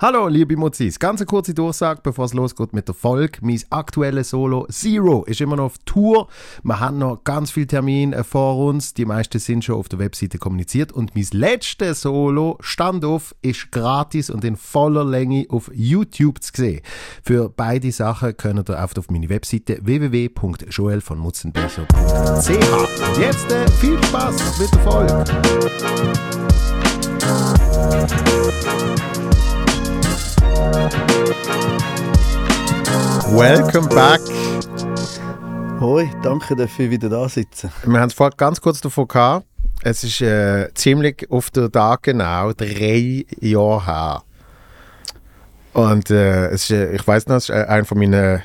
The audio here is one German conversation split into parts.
Hallo, liebe Mozis. Ganz eine kurze Durchsage, bevor es losgeht mit der Folge. Mein aktuelles Solo Zero ist immer noch auf Tour. Wir haben noch ganz viele Termine vor uns. Die meisten sind schon auf der Webseite kommuniziert. Und mein letztes Solo, Standoff, ist gratis und in voller Länge auf YouTube zu sehen. Für beide Sachen könnt ihr auf meine Webseite www.joelvonmutzenbecher.ch. Und jetzt äh, viel Spaß mit der Folge. Welcome back. Hoi, danke, dass wir wieder da sitzen. Wir haben es vorhin ganz kurz davon gehabt. Es ist äh, ziemlich auf den Tag genau drei Jahre her. Und äh, es ist, äh, ich weiß noch, es ist äh, einer von meinen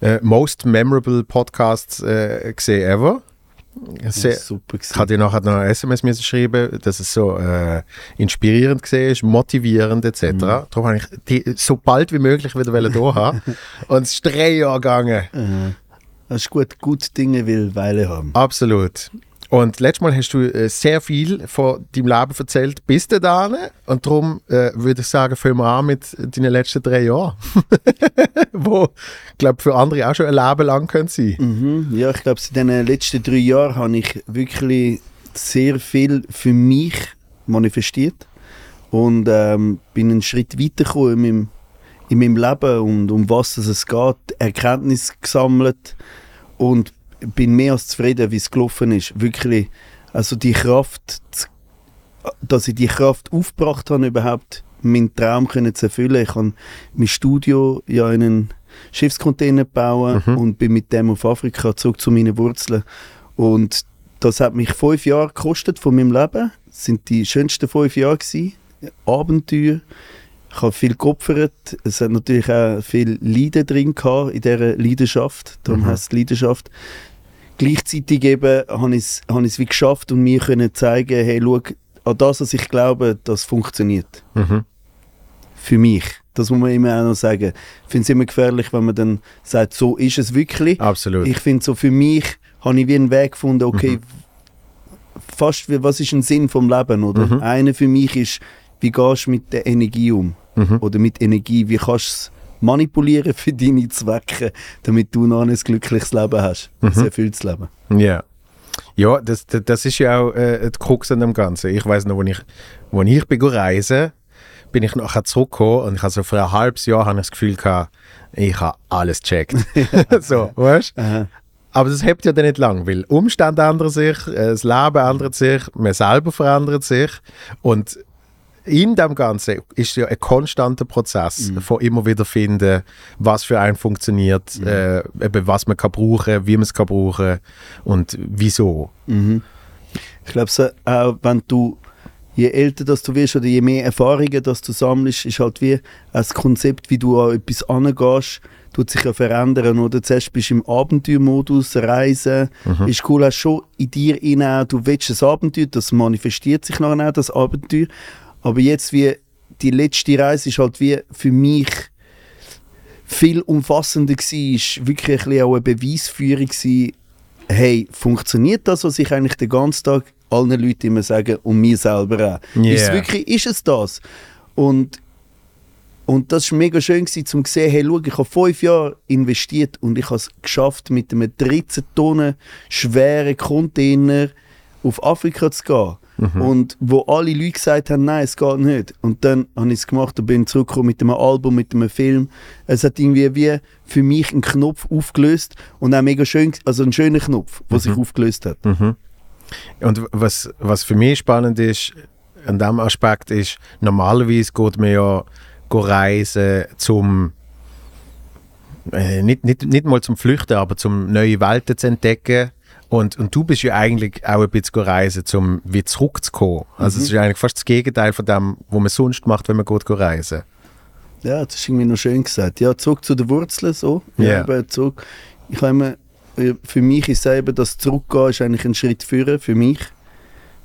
äh, most memorable Podcasts äh, gesehen ever. Sehr, super ich hatte dir nachher noch ein SMS müssen schreiben, dass es so äh, inspirierend war, motivierend etc. Mhm. Darum habe ich die so bald wie möglich wieder hier haben. Und es ist drei Jahre gegangen. Mhm. Das ist gut, gute Dinge will Weile haben. Absolut. Und letztes Mal hast du äh, sehr viel von deinem Leben erzählt bis dahin. Und darum äh, würde ich sagen, fangen wir an mit deinen letzten drei Jahren. Wo, ich glaube, für andere auch schon ein Leben lang können sein. Mhm. Ja, ich glaube, in den letzten drei Jahren habe ich wirklich sehr viel für mich manifestiert. Und ähm, bin einen Schritt weitergekommen in meinem, in meinem Leben und um was es geht, Erkenntnis gesammelt und bin mehr als zufrieden, wie es gelaufen ist. Wirklich, also die Kraft, dass ich die Kraft aufgebracht habe, überhaupt meinen Traum können zu erfüllen. Ich habe mein Studio ja in einen Schiffscontainer gebaut mhm. und bin mit dem auf Afrika zurück zu meinen Wurzeln. Und das hat mich fünf Jahre gekostet von meinem Leben. Das sind die schönsten fünf Jahre gewesen. Abenteuer. Ich habe viel geopfert. Es hat natürlich auch viel Leiden drin gehabt in dieser Leidenschaft. Darum mhm. heißt es Leidenschaft gleichzeitig eben habe ich es hab wie geschafft und mir können zeigen, hey, schau, an das, was ich glaube, das funktioniert. Mhm. Für mich. Das muss man immer auch noch sagen. Ich finde es immer gefährlich, wenn man dann sagt, so ist es wirklich. Absolut. Ich finde so, für mich habe ich wie einen Weg gefunden, okay, mhm. fast wie, was ist ein Sinn vom Leben, oder? Mhm. Einer für mich ist, wie gehst du mit der Energie um? Mhm. Oder mit Energie, wie kannst du es manipulieren für deine Zwecke, damit du noch ein glückliches Leben hast, ein mhm. erfülltes Leben. Ja. Ja, das, das, das ist ja auch äh, die Krux an dem Ganzen. Ich weiß noch, als ich, als ich bin reisen bin ich nachher zurückgekommen und ich habe so für ein halbes Jahr habe ich das Gefühl gehabt, ich habe alles gecheckt. so, weißt du? Aber das hebt ja dann nicht lang, weil Umstände ändern sich, äh, das Leben ändert sich, man selber verändert sich und in dem Ganzen ist ja ein konstanter Prozess mhm. von immer wieder finden, was für einen funktioniert, mhm. äh, eben was man kann brauchen, wie man es kann brauchen und wieso. Mhm. Ich glaube, so, auch wenn du je älter dass du wirst oder je mehr Erfahrungen dass du sammelst, ist halt wie das Konzept, wie du an etwas angehst, tut sich ja verändern. Oder zuerst bist du im Abenteuermodus, Reisen, mhm. ist cool, hast schon in dir rein, du willst ein Abenteuer, das manifestiert sich nachher auch, das Abenteuer. Aber jetzt wie die letzte Reise ist halt wie für mich viel umfassender ist wirklich ein auch eine Beweisführung gewesen, hey, funktioniert das, was ich eigentlich den ganzen Tag allen Leuten immer sage und mir selber auch. Yeah. Ist es wirklich, ist es das? Und, und das war mega schön gewesen, um zu sehen, hey, schau, ich habe fünf Jahre investiert und ich habe es geschafft, mit einem 13 Tonnen schweren Container auf Afrika zu gehen. Mhm. Und wo alle Leute gesagt haben, nein, es geht nicht. Und dann habe ich es gemacht und bin zurückgekommen mit einem Album, mit einem Film. Es hat irgendwie wie für mich einen Knopf aufgelöst und auch mega schön, also einen schönen Knopf, der mhm. sich aufgelöst hat. Mhm. Und was, was für mich spannend ist, an diesem Aspekt ist, normalerweise geht man ja reisen zum äh, nicht, nicht, nicht mal zum Flüchten, aber zum neue Welten zu entdecken und, und du bist ja eigentlich auch ein bisschen reisen, um wieder zurückzukommen. Also mhm. es ist eigentlich fast das Gegenteil von dem, was man sonst macht, wenn man gut reisen Ja, das ist irgendwie noch schön gesagt. Ja, zurück zu den Wurzeln so. Yeah. Ja, zurück. Ich habe für mich ist selber das Zurückgehen ist eigentlich ein Schritt führen für mich.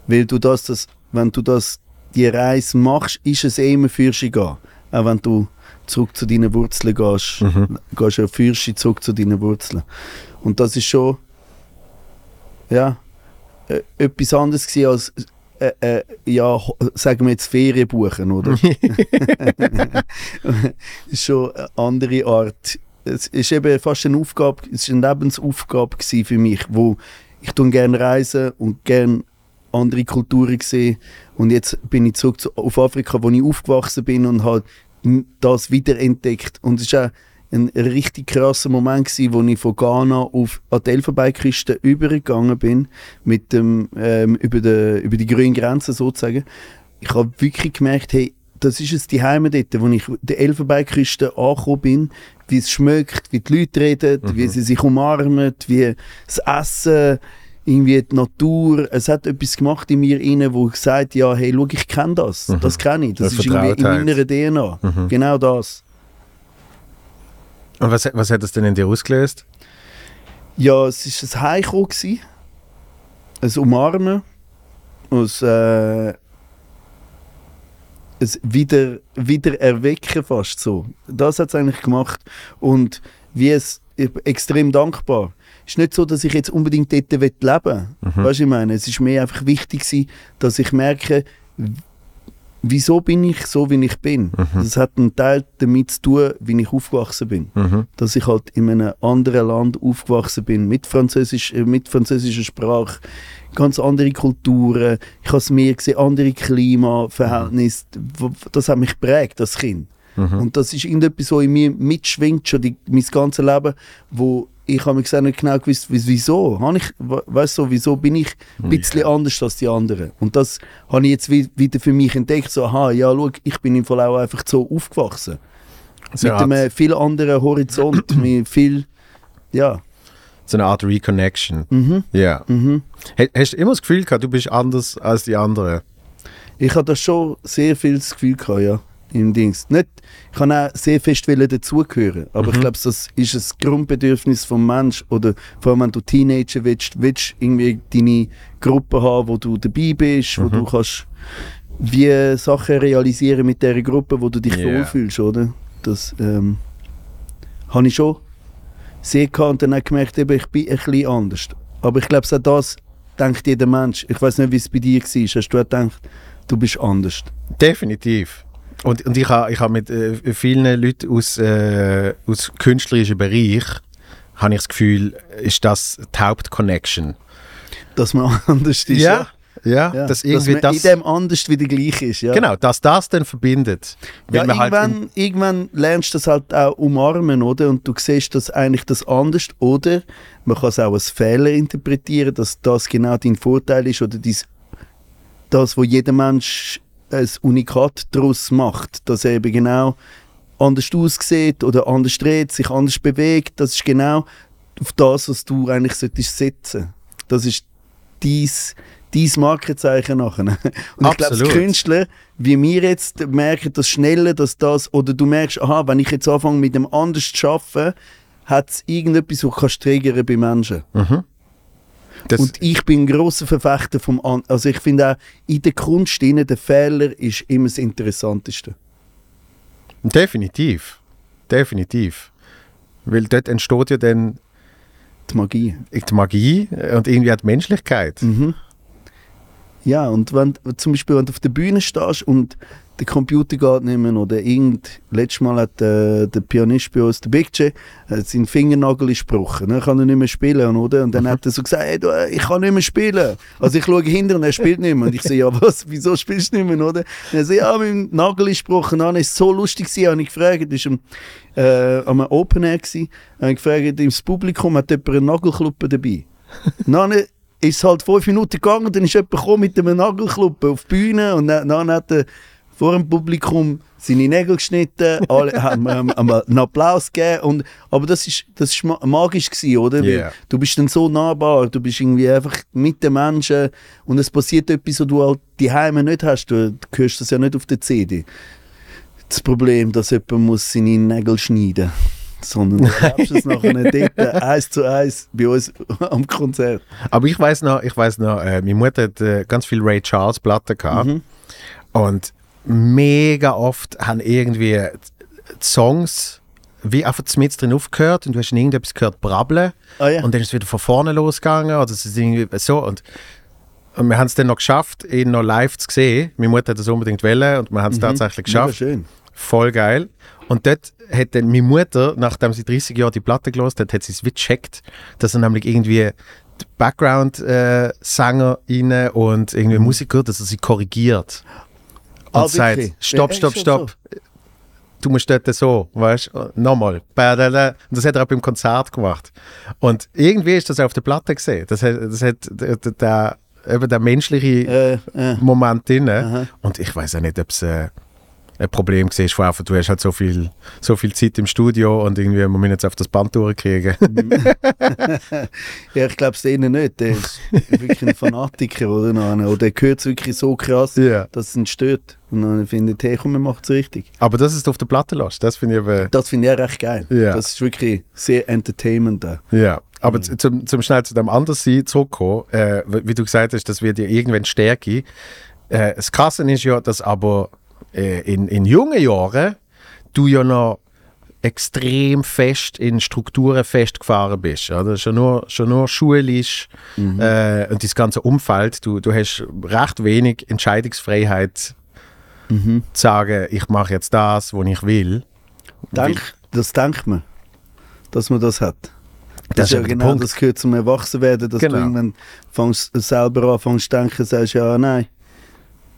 Weil du das, das wenn du das, die Reise machst, ist es eh immer für dich gehen. Auch wenn du zurück zu deinen Wurzeln gehst, mhm. gehst du ja für zurück zu deinen Wurzeln. Und das ist schon ja, äh, etwas anderes gewesen als äh, äh, ja, sagen wir jetzt Ferien buchen, oder? ist schon eine andere Art. Es ist eben fast eine Aufgabe, es ist eine Lebensaufgabe für mich, wo ich tun gerne reisen und gerne andere Kulturen sehen. Und jetzt bin ich zurück zu, auf Afrika, wo ich aufgewachsen bin und halt das wiederentdeckt. Und es ist auch ein richtig krasser Moment gewesen, wo ich von Ghana auf an die Elfenbeinküste übergegangen bin, mit dem, ähm, über, die, über die grüne Grenze sozusagen. Ich habe wirklich gemerkt, hey, das ist es die Heime dort, wo ich der Elfenbeinküste angekommen bin, wie es schmeckt, wie die Leute reden, wie sie sich umarmen, wie das Essen, irgendwie die Natur. Es hat etwas gemacht in mir inne, wo gesagt, ja, hey, schau, ich kenne das, das kenne ich, das Eine ist irgendwie in meiner DNA. Genau das. Und was, was hat das denn in dir ausgelöst? Ja, es war ein Heimkommen, ein Umarmen, ein, äh, ein wieder, wieder Erwecken fast so. Das hat es eigentlich gemacht. Und wie es, ich bin extrem dankbar. Es ist nicht so, dass ich jetzt unbedingt dort leben will. Weißt du, was ich meine? Es ist mir einfach wichtig, dass ich merke, wieso bin ich so, wie ich bin. Das hat einen Teil damit zu tun, wie ich aufgewachsen bin Mhm. dass ich halt in einem anderen Land aufgewachsen bin, mit, Französisch, äh, mit französischer Sprache, ganz andere Kulturen, ich habe es mehr gesehen, andere Klimaverhältnisse, das hat mich geprägt als Kind. Und das ist irgendetwas, so in mir mitschwingt, schon die, mein ganzes Leben, wo ich habe mir gesagt, nicht genau gewusst, wieso, wieso, habe ich, we- weißt du, wieso bin ich ein bisschen anders als die anderen. Und das habe ich jetzt wi- wieder für mich entdeckt, so, aha, ja, schau, ich bin im Fall auch einfach so aufgewachsen So mit eine, einem viel anderen Horizont, mit viel, ja. so eine Art Reconnection. Mhm. Ja. Mhm. Ha- Hast du immer das Gefühl gehabt, du bist anders als die anderen? Ich hatte schon sehr viel das Gefühl gehabt, ja, im Dings. Nicht, ich kann auch sehr fest dazugehören, aber ich glaube, das ist ein Grundbedürfnis vom Mensch oder vor allem wenn du Teenager willst, willst du irgendwie deine Gruppe haben, wo du dabei bist, wo du kannst wie Sachen realisieren mit der Gruppe, wo du dich Yeah. wohlfühlst, oder? Das ähm, habe ich schon sehr gehabt und dann auch gemerkt, eben, ich bin ein bisschen anders. Aber ich glaube, auch das denkt jeder Mensch. Ich weiß nicht, wie es bei dir war. Hast du auch gedacht, du bist anders? Definitiv. Und, und ich habe ich ha mit äh, vielen Leuten aus, äh, aus künstlerischem Bereich habe ich das Gefühl, ist das die Hauptconnection. Dass man anders ist. ja, ja, Ja. dass irgendwie man das, in dem anders wieder gleich ist. Ja. genau, dass das dann verbindet. Ja, man halt irgendwann, irgendwann lernst du das halt auch umarmen, oder? Und du siehst das eigentlich das anders, oder? Man kann es auch als Fehler interpretieren, dass das genau dein Vorteil ist oder dies, das, wo jeder Mensch ein Unikat daraus macht, dass er eben genau anders aussieht oder anders dreht, sich anders bewegt, das ist genau auf das, was du eigentlich solltest setzen. Das ist dies dein Markenzeichen nachher. Und ich glaube. Künstler, wie wir jetzt merken, das Schnelle, dass das, oder du merkst, aha, wenn ich jetzt anfange mit dem anders zu arbeiten, hat es irgendetwas, was kannst triggern bei Menschen. Das, Und ich bin ein grosser Verfechter vom An Also ich finde auch, in der Kunst der Fehler ist immer das Interessanteste. definitiv. Definitiv. Weil dort entsteht ja dann Die Magie. die Magie und irgendwie auch die Menschlichkeit. Mhm. Ja, und wenn zum Beispiel, wenn du auf der Bühne stehst und der Computer geht nicht mehr oder irgend, letztes Mal hat äh, der Pianist bei uns, der Big J, hat seinen Fingernagel ist gebrochen, dann kann er nicht mehr spielen, oder? Und dann hat er so gesagt, hey, du, äh, ich kann nicht mehr spielen. Also ich schaue hinter und er spielt nicht mehr. Und ich so, ja was, wieso spielst du nicht mehr, oder? Und er so, ja, mein Nagel ist gebrochen. Dann ist so lustig gewesen, habe ich gefragt, das war am, äh, am Open Air gewesen, habe ich gefragt, im Publikum hat jemand einen Nagelkluppe dabei. dann ist es halt fünf Minuten gegangen, dann ist jemand gekommen mit einem Nagelkluppe auf die Bühne und dann, dann hat er vor dem Publikum seine Nägel geschnitten, alle haben haben ihm einen Applaus gegeben. Und, aber das ist, das ist ma- magisch gewesen, oder? Yeah. Du bist dann so nahbar, du bist irgendwie einfach mit den Menschen und es passiert etwas, was du halt die Heime nicht hast. Du, du hörst das ja nicht auf der CD. Das Problem, dass jemand muss seine Nägel schneiden sondern du erlebst es nachher dort eins zu eins bei uns am Konzert. Aber ich weiß noch, ich weiß noch, äh, meine Mutter hat äh, ganz viel Ray Charles Platten gehabt Mhm. und mega oft haben irgendwie Songs wie einfach mit drin aufgehört und du hast irgendetwas gehört brabbeln Ah ja. und dann ist es wieder von vorne losgegangen oder es ist irgendwie so und Und wir haben es dann noch geschafft, ihn noch live zu sehen. Meine Mutter hat das unbedingt wollen und wir haben es tatsächlich Mhm. Mega geschafft. schön. Voll geil. Und dort hat dann meine Mutter, nachdem sie 30 Jahre die Platte gelost hat, hat sie es wie gecheckt, dass er nämlich irgendwie Background-Sänger rein und irgendwie Musiker, dass er sie korrigiert. Und Ah, sagt, stopp, stopp, stopp. Du musst dort so, weißt du, nochmal. Und das hat er auch beim Konzert gemacht. Und irgendwie ist das auf der Platte gesehen. Das hat, das hat der, der, der, eben der menschliche Äh, äh. Moment drin. Aha. Und ich weiß auch nicht, ob es äh, ein Problem war, von einfach, du hast halt so viel, so viel Zeit im Studio und irgendwie, man muss jetzt auf das Band durchkriegen. Ja, ich glaube es denen nicht. Der ist wirklich ein Fanatiker oder noch einer. Oder der hört es wirklich so krass, Ja. dass es ihn stört. Und dann findet, hey, komm, wir machen es richtig. Aber das ist auf der Platte lässt, das finde ich eben, Das finde ich auch recht geil. Ja. Das ist wirklich sehr entertainment. ja. Aber z- zum, zum schnell zu dem Anderssein zurückkommen, äh, wie du gesagt hast, das wird ja irgendwann Stärke. Äh, das Krasse ist ja, dass aber in, in jungen Jahren du ja noch extrem fest in Strukturen festgefahren bist. Oder? Schon, nur, schon nur schulisch äh, und das ganze Umfeld. Du, du hast recht wenig Entscheidungsfreiheit Mhm. zu sagen, ich mache jetzt das, was ich will. Denk, das denkt man, dass man das hat. Das, Das ist ja genau, Punkt. das gehört zum Erwachsenwerden, dass Genau. du irgendwann fängst, selber anfängst zu denken, sagst, ja, nein,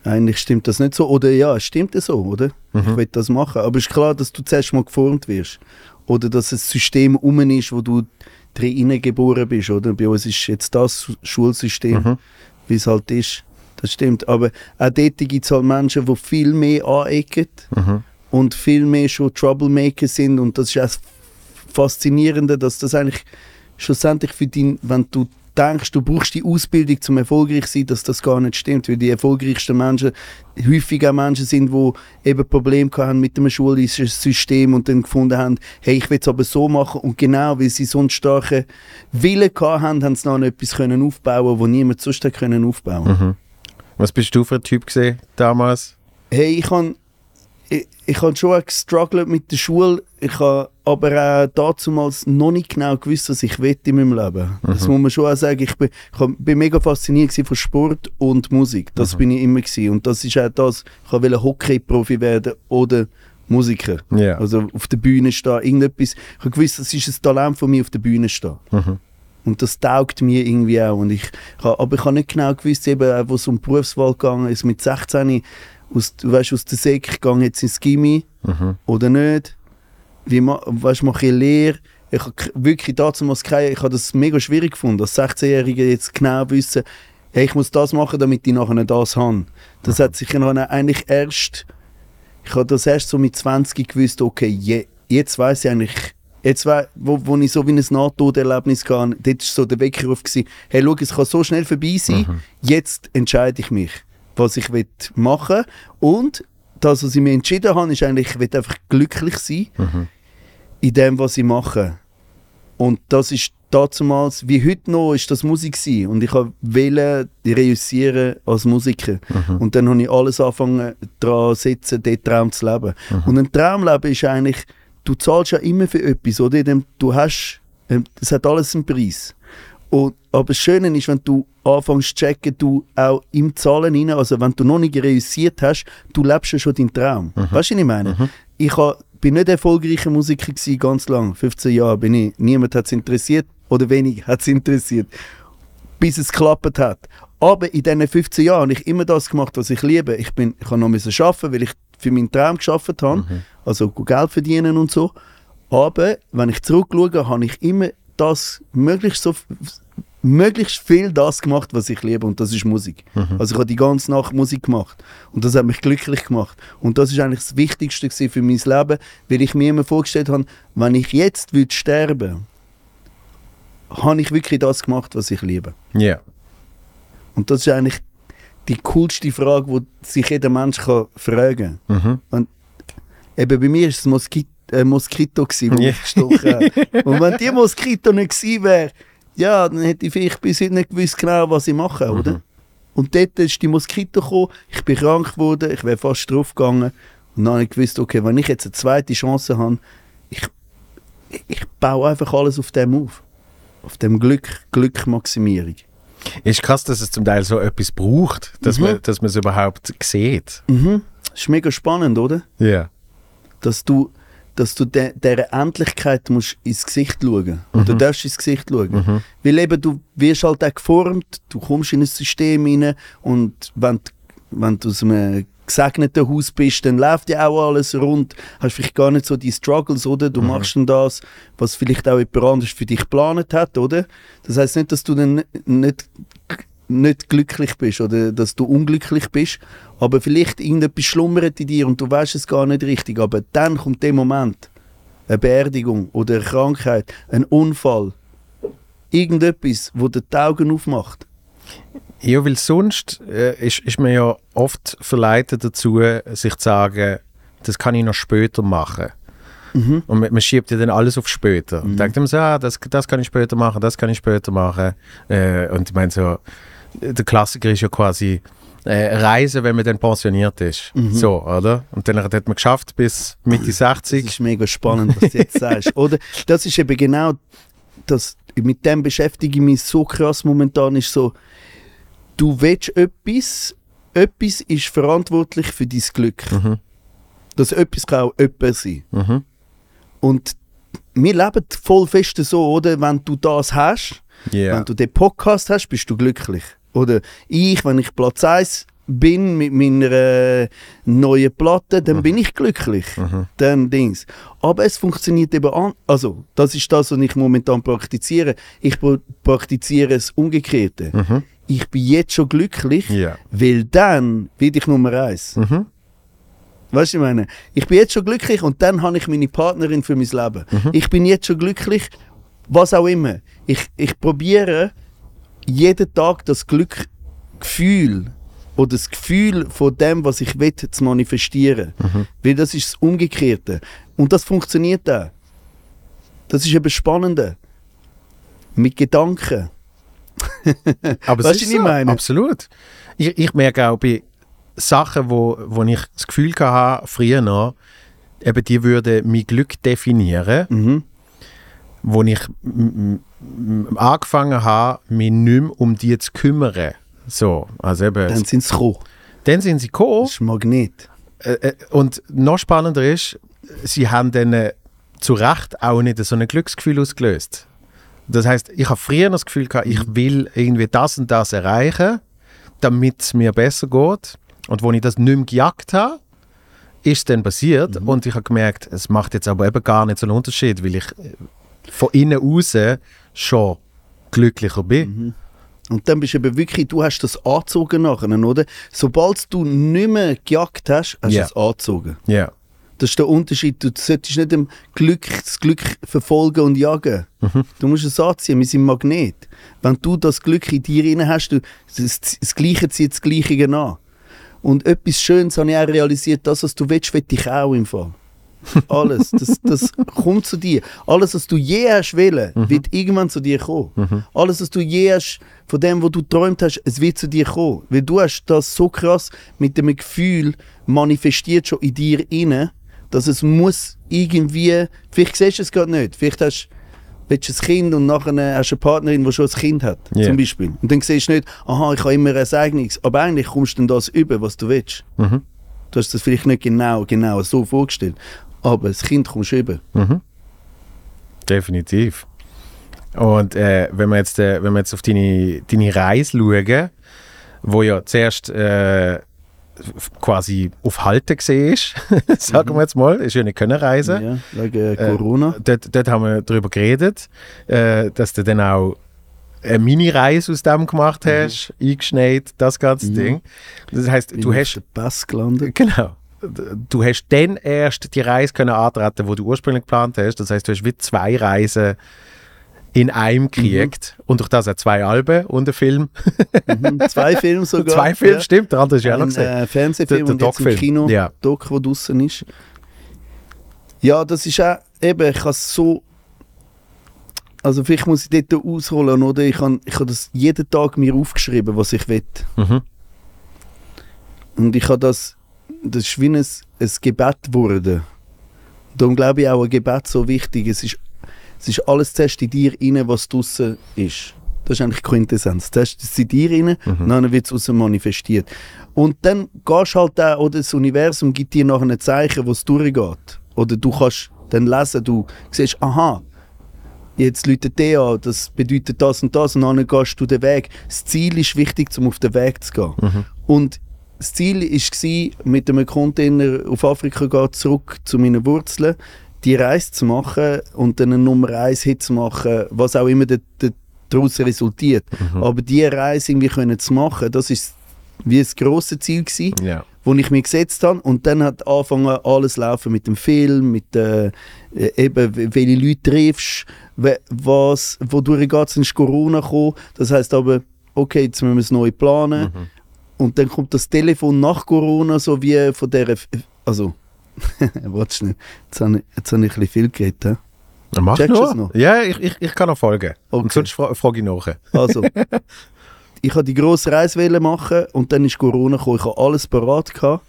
eigentlich stimmt das nicht so. Oder ja, es stimmt so, oder? Mhm. Ich will das machen. Aber es ist klar, dass du zuerst mal geformt wirst. Oder dass ein System um ist, wo du drin geboren bist, oder? Bei uns ist jetzt das Schulsystem, Mhm. wie es halt ist. Das stimmt. Aber auch dort gibt es halt Menschen, die viel mehr anecken Mhm. und viel mehr schon Troublemaker sind und das ist auch das Faszinierende, dass das eigentlich schlussendlich für dich, wenn du denkst, du brauchst die Ausbildung zum erfolgreich zu sein, dass das gar nicht stimmt, weil die erfolgreichsten Menschen häufig auch Menschen sind, die eben Probleme haben mit dem schulischen System und dann gefunden haben, hey, ich will es aber so machen und genau, weil sie so einen starken Willen gehabt haben, haben sie dann etwas können aufbauen, wo niemand sonst können aufbauen. Mhm. Was bist du für ein Typ gesehen damals? Hey, ich han ich, ich han schon auch gestruggelt mit der Schule. Ich habe aber auch damals noch nicht genau gewusst, was ich will in meinem Leben. Das muss man schon auch sagen. Ich bin, ich bin mega fasziniert von Sport und Musik. Das bin ich immer gewesen. Und das ist auch das. Ich wollte Hockey-Profi werden oder Musiker. Ja. Also auf der Bühne stehen, irgendetwas. Ich habe gewusst, das ist ein Talent von mir, auf der Bühne stehen. Mhm. Und das taugt mir irgendwie auch. Und ich, aber ich habe nicht genau gewusst, eben, wo es um die Wahl gegangen ist, mit 16, aus, du weißt, aus der Sek, ich gehe jetzt ins Gimmi Mhm. oder nicht. Wie weißt, mache ich Lehre? Ich habe wirklich damals keine, ich habe das mega schwierig gefunden, als 16-Jährige jetzt genau wissen, hey, ich muss das machen, damit ich nachher das habe. Das hat sich dann eigentlich erst, ich habe das erst so mit 20 gewusst, okay, je, jetzt weiß ich eigentlich, jetzt wei- wo, wo ich so wie ein Nahtoderlebnis hatte, dort war so der Weckruf, gewesen, hey, schau, es kann so schnell vorbei sein, jetzt entscheide ich mich, was ich will machen und das, was ich mir entschieden habe, ist eigentlich, ich will einfach glücklich sein Mhm. in dem, was ich mache. Und das ist damals, wie heute noch, ist das Musik gewesen. Und ich wollte reüssieren als Musiker. Und dann habe ich alles angefangen, daran zu setzen, diesen Traum zu leben. Und ein Traumleben ist eigentlich, du zahlst ja immer für etwas, oder? Du hast, ähm, es hat alles einen Preis. Und, aber das Schöne ist, wenn du anfängst zu checken, du auch im Zahlen rein, also wenn du noch nicht reüssiert hast, du lebst ja schon deinen Traum. Weißt du, was ich meine? Ich ha, bin nicht erfolgreicher Musiker gewesen, ganz lang. 15 Jahre bin ich. Niemand hat es interessiert oder wenig hat es interessiert, bis es geklappt hat. Aber in diesen 15 Jahren habe ich immer das gemacht, was ich liebe. Ich, bin, ich habe noch müssen arbeiten, weil ich für meinen Traum geschafft habe, also Geld verdienen und so. Aber wenn ich zurückschaue, habe ich immer das möglichst so möglichst viel das gemacht, was ich liebe und das ist Musik. Also ich habe die ganze Nacht Musik gemacht und das hat mich glücklich gemacht und das ist eigentlich das Wichtigste für mein Leben, weil ich mir immer vorgestellt habe, wenn ich jetzt würde sterben, habe ich wirklich das gemacht, was ich liebe. Ja. Und das ist eigentlich die coolste Frage, die sich jeder Mensch kann fragen kann. Mhm. Eben bei mir war es Moskito, äh, Moskito, gewesen, wo Ja. mich gestochen hat. Und wenn die Moskito nicht gewesen wäre, ja, dann hätte ich vielleicht bis heute nicht gewusst genau, was ich mache, oder? Und dort ist die Moskito gekommen, ich bin krank geworden, ich wäre fast drauf gegangen. Und dann habe ich gewusst, okay, wenn ich jetzt eine zweite Chance habe, ich, ich baue einfach alles auf dem auf. Auf dem Glück, Glückmaximierung. Ist krass, dass es zum Teil so etwas braucht, dass Mhm. man es überhaupt sieht. Mhm. Das ist mega spannend, oder? Ja. Dass du, dass du de, dieser Endlichkeit musst ins Gesicht schauen Oder Mhm. darfst ins Gesicht schauen. Weil eben du wirst halt auch geformt, du kommst in ein System rein und wenn, du- wenn du aus einem gesegneten Haus bist, dann läuft ja auch alles rund. Hast vielleicht gar nicht so die Struggles, oder? Du machst dann das, was vielleicht auch jemand anderes für dich geplant hat, oder? Das heißt nicht, dass du dann nicht, nicht glücklich bist oder dass du unglücklich bist, aber vielleicht irgendetwas schlummert in dir und du weißt es gar nicht richtig. Aber dann kommt der Moment, eine Beerdigung oder eine Krankheit, ein Unfall, irgendetwas, wo dir die Augen aufmacht. Ja, weil sonst äh, ist, ist man ja oft verleitet dazu, sich zu sagen, das kann ich noch später machen. Mhm. Und man, man schiebt ja dann alles auf später. Und denkt immer so, ah, das, das kann ich später machen, das kann ich später machen. Äh, und ich meine so, der Klassiker ist ja quasi äh, Reisen, wenn man dann pensioniert ist. So, oder? Und dann hat man geschafft bis Mitte Das 60. ist mega spannend, was du jetzt sagst. Oder? Das ist eben genau das, mit dem beschäftige ich mich so krass momentan, ist so, du willst etwas, etwas ist verantwortlich für dein Glück. Mhm. Das etwas kann auch jemand sein. Mhm. Und wir leben voll fest so, oder? Wenn du das hast, Ja. wenn du den Podcast hast, bist du glücklich. Oder ich, wenn ich Platz 1 bin mit meiner äh, neuen Platte, dann bin ich glücklich. Dann Dings. Aber es funktioniert eben an. Also, das ist das, was ich momentan praktiziere. Ich pra- praktiziere das Umgekehrte. Mhm. Ich bin jetzt schon glücklich, Ja. weil dann werde ich Nummer 1. Mhm. Weißt du, ich meine, ich bin jetzt schon glücklich und dann habe ich meine Partnerin für mein Leben. Ich bin jetzt schon glücklich, was auch immer. Ich, ich probiere jeden Tag das Glückgefühl oder das Gefühl von dem, was ich will, zu manifestieren. Weil das ist das Umgekehrte. Und das funktioniert auch. Das ist eben Spannende. Mit Gedanken. Aber Weißt du, ist was ich so, meine? Absolut. Ich, ich merke auch bei Sachen, wo, wo ich das Gefühl hatte, früher noch, eben die würden mein Glück definieren, Mhm. wo ich angefangen habe, mich nicht mehr um die zu kümmern. So, also eben, Dann sind sie gekommen. dann sind sie gekommen Das ist ein Magnet. äh, äh, und noch spannender ist, sie haben dann äh, zu Recht auch nicht so ein Glücksgefühl ausgelöst. Das heißt, ich habe früher das Gefühl gehabt, ich will irgendwie das und das erreichen, damit es mir besser geht. Und wo ich das nicht mehr gejagt habe, ist es dann passiert und ich habe gemerkt, es macht jetzt aber eben gar nicht so einen Unterschied, weil ich von innen raus schon glücklicher bin. Und dann bist du eben wirklich, du hast das angezogen nachher, oder? Sobald du nicht mehr gejagt hast, hast du Ja. es angezogen. Ja. Das ist der Unterschied. Du solltest nicht dem Glück, das Glück verfolgen und jagen. Du musst es anziehen, wir sind Magnet. Wenn du das Glück in dir rein hast, du, das, das Gleiche zieht das Gleiche an. Und etwas Schönes habe ich auch realisiert, das, was du willst, will ich auch im Fall. Alles, das, das kommt zu dir. Alles, was du je hast wollen, wird irgendwann zu dir kommen. Alles, was du je hast, von dem, was du träumt hast, es wird zu dir kommen. Weil du hast das so krass mit dem Gefühl manifestiert schon in dir inne, dass es muss irgendwie, vielleicht siehst du es gerade nicht, vielleicht hast willst du ein Kind und nachher hast du eine Partnerin, die schon ein Kind hat, Ja. zum Beispiel. Und dann siehst du nicht, aha, ich habe immer ein eigenes, aber eigentlich kommst du dann das über, was du willst. Mhm. Du hast das vielleicht nicht genau, genau so vorgestellt, aber das Kind kommst du über. Mhm. Definitiv. Und äh, wenn wir jetzt, äh, wenn wir jetzt auf deine, deine Reise schauen, wo ja zuerst äh, quasi auf gesehen ist, sagen wir jetzt mal, ist ja nicht können reisen. Ja, wegen äh, Corona. Dort, dort haben wir darüber geredet, äh, dass du dann auch eine Mini-Reise aus dem gemacht hast, eingeschneit, das ganze Mhm. Ding. Das heißt, Bin du hast den Pass gelandet. Genau. Du hast dann erst die Reise können antreten, die du ursprünglich geplant hast. Das heißt, du hast wie zwei Reisen in einem gekriegt. Und durch das auch zwei Alben und ein Film. Mhm. Zwei Filme sogar. zwei Filme, ja. stimmt. Der andere ist ja auch noch Ein gesehen. äh, Fernsehfilm Der- der und jetzt im. Kino, Ja. Doc, der draußen ist. Ja, das ist auch, eben, ich habe so, also vielleicht muss ich dort ausholen, oder? Ich habe ich habe das jeden Tag mir aufgeschrieben, was ich will. Mhm. Und ich habe das, das ist wie ein, ein Gebet geworden. Darum glaube ich auch, ein Gebet so wichtig. Es ist, es ist alles zuerst in dir rein, was draußen ist. Das ist eigentlich die Quintessenz. Zuerst ist es in dir rein, Mhm. dann wird es aus manifestiert. Und dann gehst du halt auch, oder das Universum gibt dir nachher ein Zeichen, wo es durchgeht. Oder du kannst dann lesen, du siehst, aha, jetzt läutet der an, das bedeutet das und das und dann gehst du den Weg. Das Ziel ist wichtig, um auf den Weg zu gehen. Mhm. Und das Ziel war, mit einem Container auf Afrika gehen, zurück zu meinen Wurzeln, die Reise zu machen und dann einen Nummer 1 Hit zu machen, was auch immer da- da- daraus resultiert. Aber diese Reise irgendwie können zu machen, das ist wie das grosse Ziel gewesen Ja. wo ich mir gesetzt habe. Und dann hat angefangen alles laufen mit dem Film, mit äh, äh, eben welche Leute triffst, was, wodurch geht es, ist Corona gekommen, das heißt aber, okay, jetzt müssen wir es neu planen und dann kommt das Telefon nach Corona so wie von der, also, warte schnell, jetzt habe ich, jetzt habe ich ein bisschen viel geredet, hä? Mach Checkst es noch? Ja, ich, ich, ich kann noch folgen. Okay. Und sonst fra frage ich nach. Also, ich wollte die grosse Reise machen und dann ist Corona gekommen. Ich hatte alles parat, gehabt,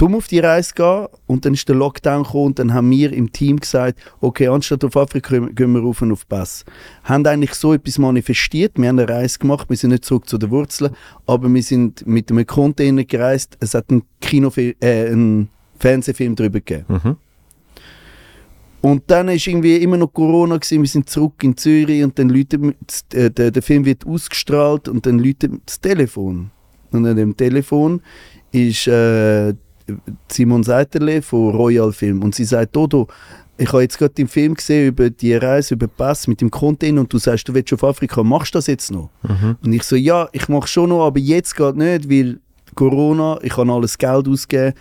um auf die Reise gehen. Und dann ist der Lockdown gekommen und dann haben wir im Team gesagt, okay, anstatt auf Afrika gehen wir rauf und auf Bass. Haben eigentlich so etwas manifestiert. Wir haben eine Reise gemacht, wir sind nicht zurück zu den Wurzeln, aber wir sind mit einem Container gereist. Es hat einen, Kinofilm, äh, einen Fernsehfilm darüber gegeben. Mhm. Und dann ist irgendwie immer noch Corona gewesen. Wir sind zurück in Zürich und dann das- äh, der, der Film wird ausgestrahlt und dann läutet das Telefon. Und an dem Telefon ist äh, Simon Seiterle von Royal Film und sie sagt, Dodo, ich habe jetzt gerade den Film gesehen über die Reise, über den Pass mit dem Container und du sagst, du willst auf Afrika, machst du das jetzt noch? Mhm. Und ich so, ja, ich mache schon noch, aber jetzt geht nicht, weil Corona, ich kann alles Geld ausgeben.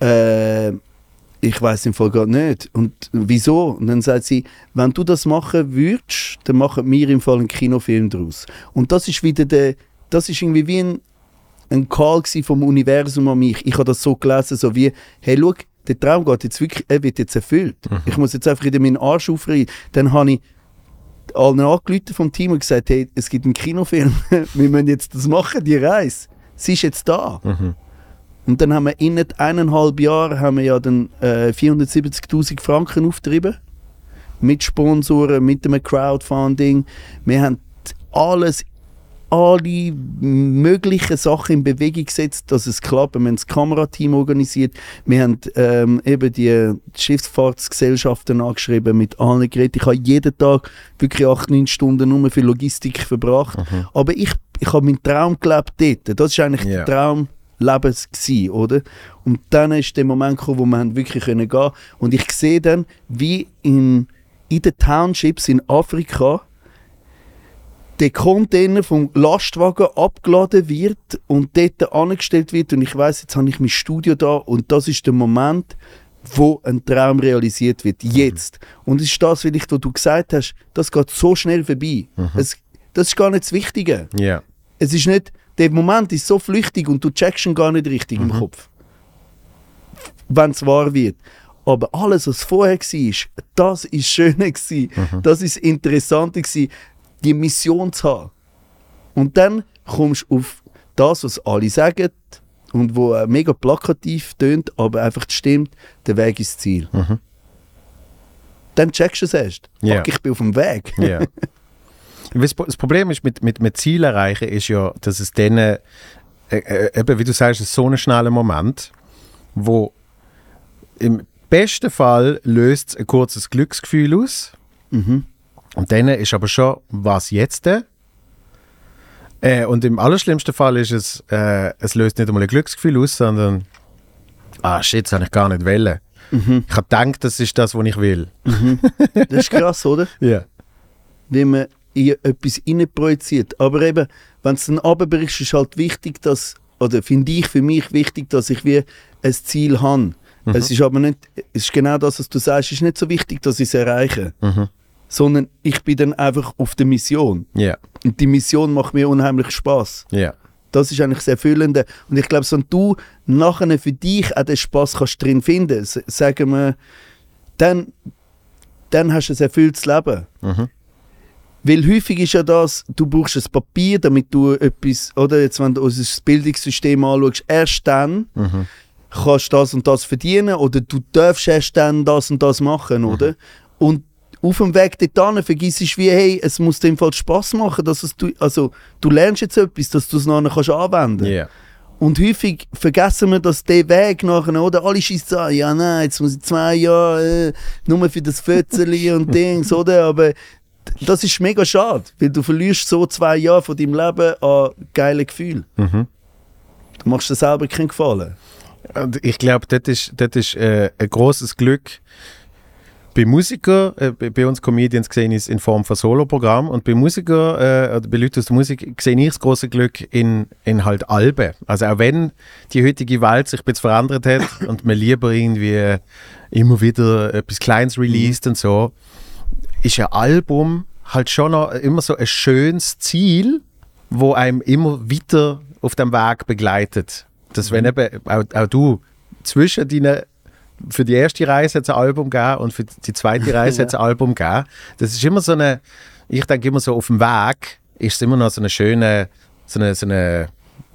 Äh, ich weiß im Fall gar nicht. Und wieso? Und dann sagt sie, wenn du das machen würdest, dann machen wir im Fall einen Kinofilm daraus. Und das ist wieder der, das ist irgendwie wie ein, ein Call vom Universum an mich. Ich habe das so gelesen, so wie, hey, schau, der Traum geht jetzt wirklich, er wird jetzt erfüllt. Ich muss jetzt einfach wieder meinen Arsch aufreißen. Dann habe ich allen angerufen vom Team und gesagt, hey, es gibt einen Kinofilm, wir müssen jetzt das machen, die Reise. Sie ist jetzt da. Mhm. Und dann haben wir in eineinhalb Jahren haben wir ja dann äh, 470'000 Franken aufgetrieben. Mit Sponsoren, mit dem Crowdfunding. Wir haben alles, alle möglichen Sachen in Bewegung gesetzt, dass es klappt. Wir haben das Kamerateam organisiert. Wir haben ähm, eben die Schifffahrtsgesellschaften angeschrieben, mit allen Geräten. Ich habe jeden Tag wirklich 8, 9 Stunden nur für Logistik verbracht. Aber ich, ich habe meinen Traum gelebt dort. Das ist eigentlich Ja. der Traum Lebens gsi, oder? Und dann ist der Moment gekommen, wo wir wirklich können gehen und ich sehe dann, wie in, in den Townships in Afrika der Container vom Lastwagen abgeladen wird und dort angestellt wird und ich weiß, jetzt habe ich mein Studio da und das ist der Moment, wo ein Traum realisiert wird. Jetzt. Und es ist das vielleicht, was du gesagt hast, das geht so schnell vorbei. Es, das ist gar nicht das Wichtige. Ja. Es ist nicht, der Moment ist so flüchtig und du checkst ihn gar nicht richtig im Kopf. Wenn es wahr wird. Aber alles, was vorher war, das ist schöner gewesen. Das ist interessanter die Mission zu haben. Und dann kommst du auf das, was alle sagen und wo äh, mega plakativ tönt, aber einfach stimmt, der Weg ist das Ziel. Dann checkst du es erst. Ja. Fuck, ich bin auf dem Weg. Ja. Das Problem ist mit, mit, mit Ziel erreichen, ist ja, dass es dann, äh, äh, eben wie du sagst, so ein schneller Moment, wo im besten Fall löst es ein kurzes Glücksgefühl aus. Mhm. Und dann ist aber schon, was jetzt denn? Äh, und im allerschlimmsten Fall ist es, äh, es löst nicht einmal ein Glücksgefühl aus, sondern, ah shit, das habe ich gar nicht wollen. Ich habe gedacht, das ist das, was ich will. Das ist krass, oder? Ja. wie man in etwas projiziert. Aber eben, wenn es dann runterbrichst, ist halt wichtig, dass, oder finde ich für mich wichtig, dass ich wie ein Ziel habe. Es ist aber nicht, es ist genau das, was du sagst, es ist nicht so wichtig, dass ich es erreiche, Mhm. Sondern ich bin dann einfach auf der Mission. Ja. Und die Mission macht mir unheimlich Spaß. Ja. Das ist eigentlich das Erfüllende. Und ich glaube, wenn du nachher für dich auch den Spaß kannst drin finden, sagen wir, dann, dann hast du ein erfülltes Leben. Mhm. Weil häufig ist ja das, du brauchst ein Papier, damit du etwas, oder jetzt wenn du unser Bildungssystem anschaust, erst dann Mhm. kannst du das und das verdienen oder du darfst erst dann das und das machen, oder? Und, auf dem Weg dorthin vergisst du wie, hey, es muss dem Fall Spass machen, dass es du, also du lernst jetzt etwas, dass du es nachher kannst anwenden. Yeah. Und häufig vergessen wir, dass der Weg nachher, oder? Alle schießen an, ja nein, jetzt muss ich zwei Jahre äh, nur für das Fötzeli und Dings, oder? Aber das ist mega schade, weil du verlierst so zwei Jahre von deinem Leben an geile Gefühl. Mhm. Du machst dir selber keinen Gefallen. Ich glaube, das ist, das ist äh, ein großes Glück. Bei Musikern, äh, bei bei uns Comedians gesehen ist in Form von Soloprogramm und bei Musikern äh, oder bei Leuten aus der Musik sehe ich das große Glück in, in halt Alben. Also auch wenn die heutige Welt sich ein bisschen verändert hat und man lieber irgendwie immer wieder etwas Kleines released und so, ist ein Album halt schon noch immer so ein schönes Ziel, wo einem immer weiter auf dem Weg begleitet. Dass wenn eben auch, auch du zwischen deinen für die erste Reise hat es ein Album gegeben und für die zweite Reise hat es ein Album gegeben. Das ist immer so eine, ich denke immer so auf dem Weg ist es immer noch so eine schöne, so eine, so eine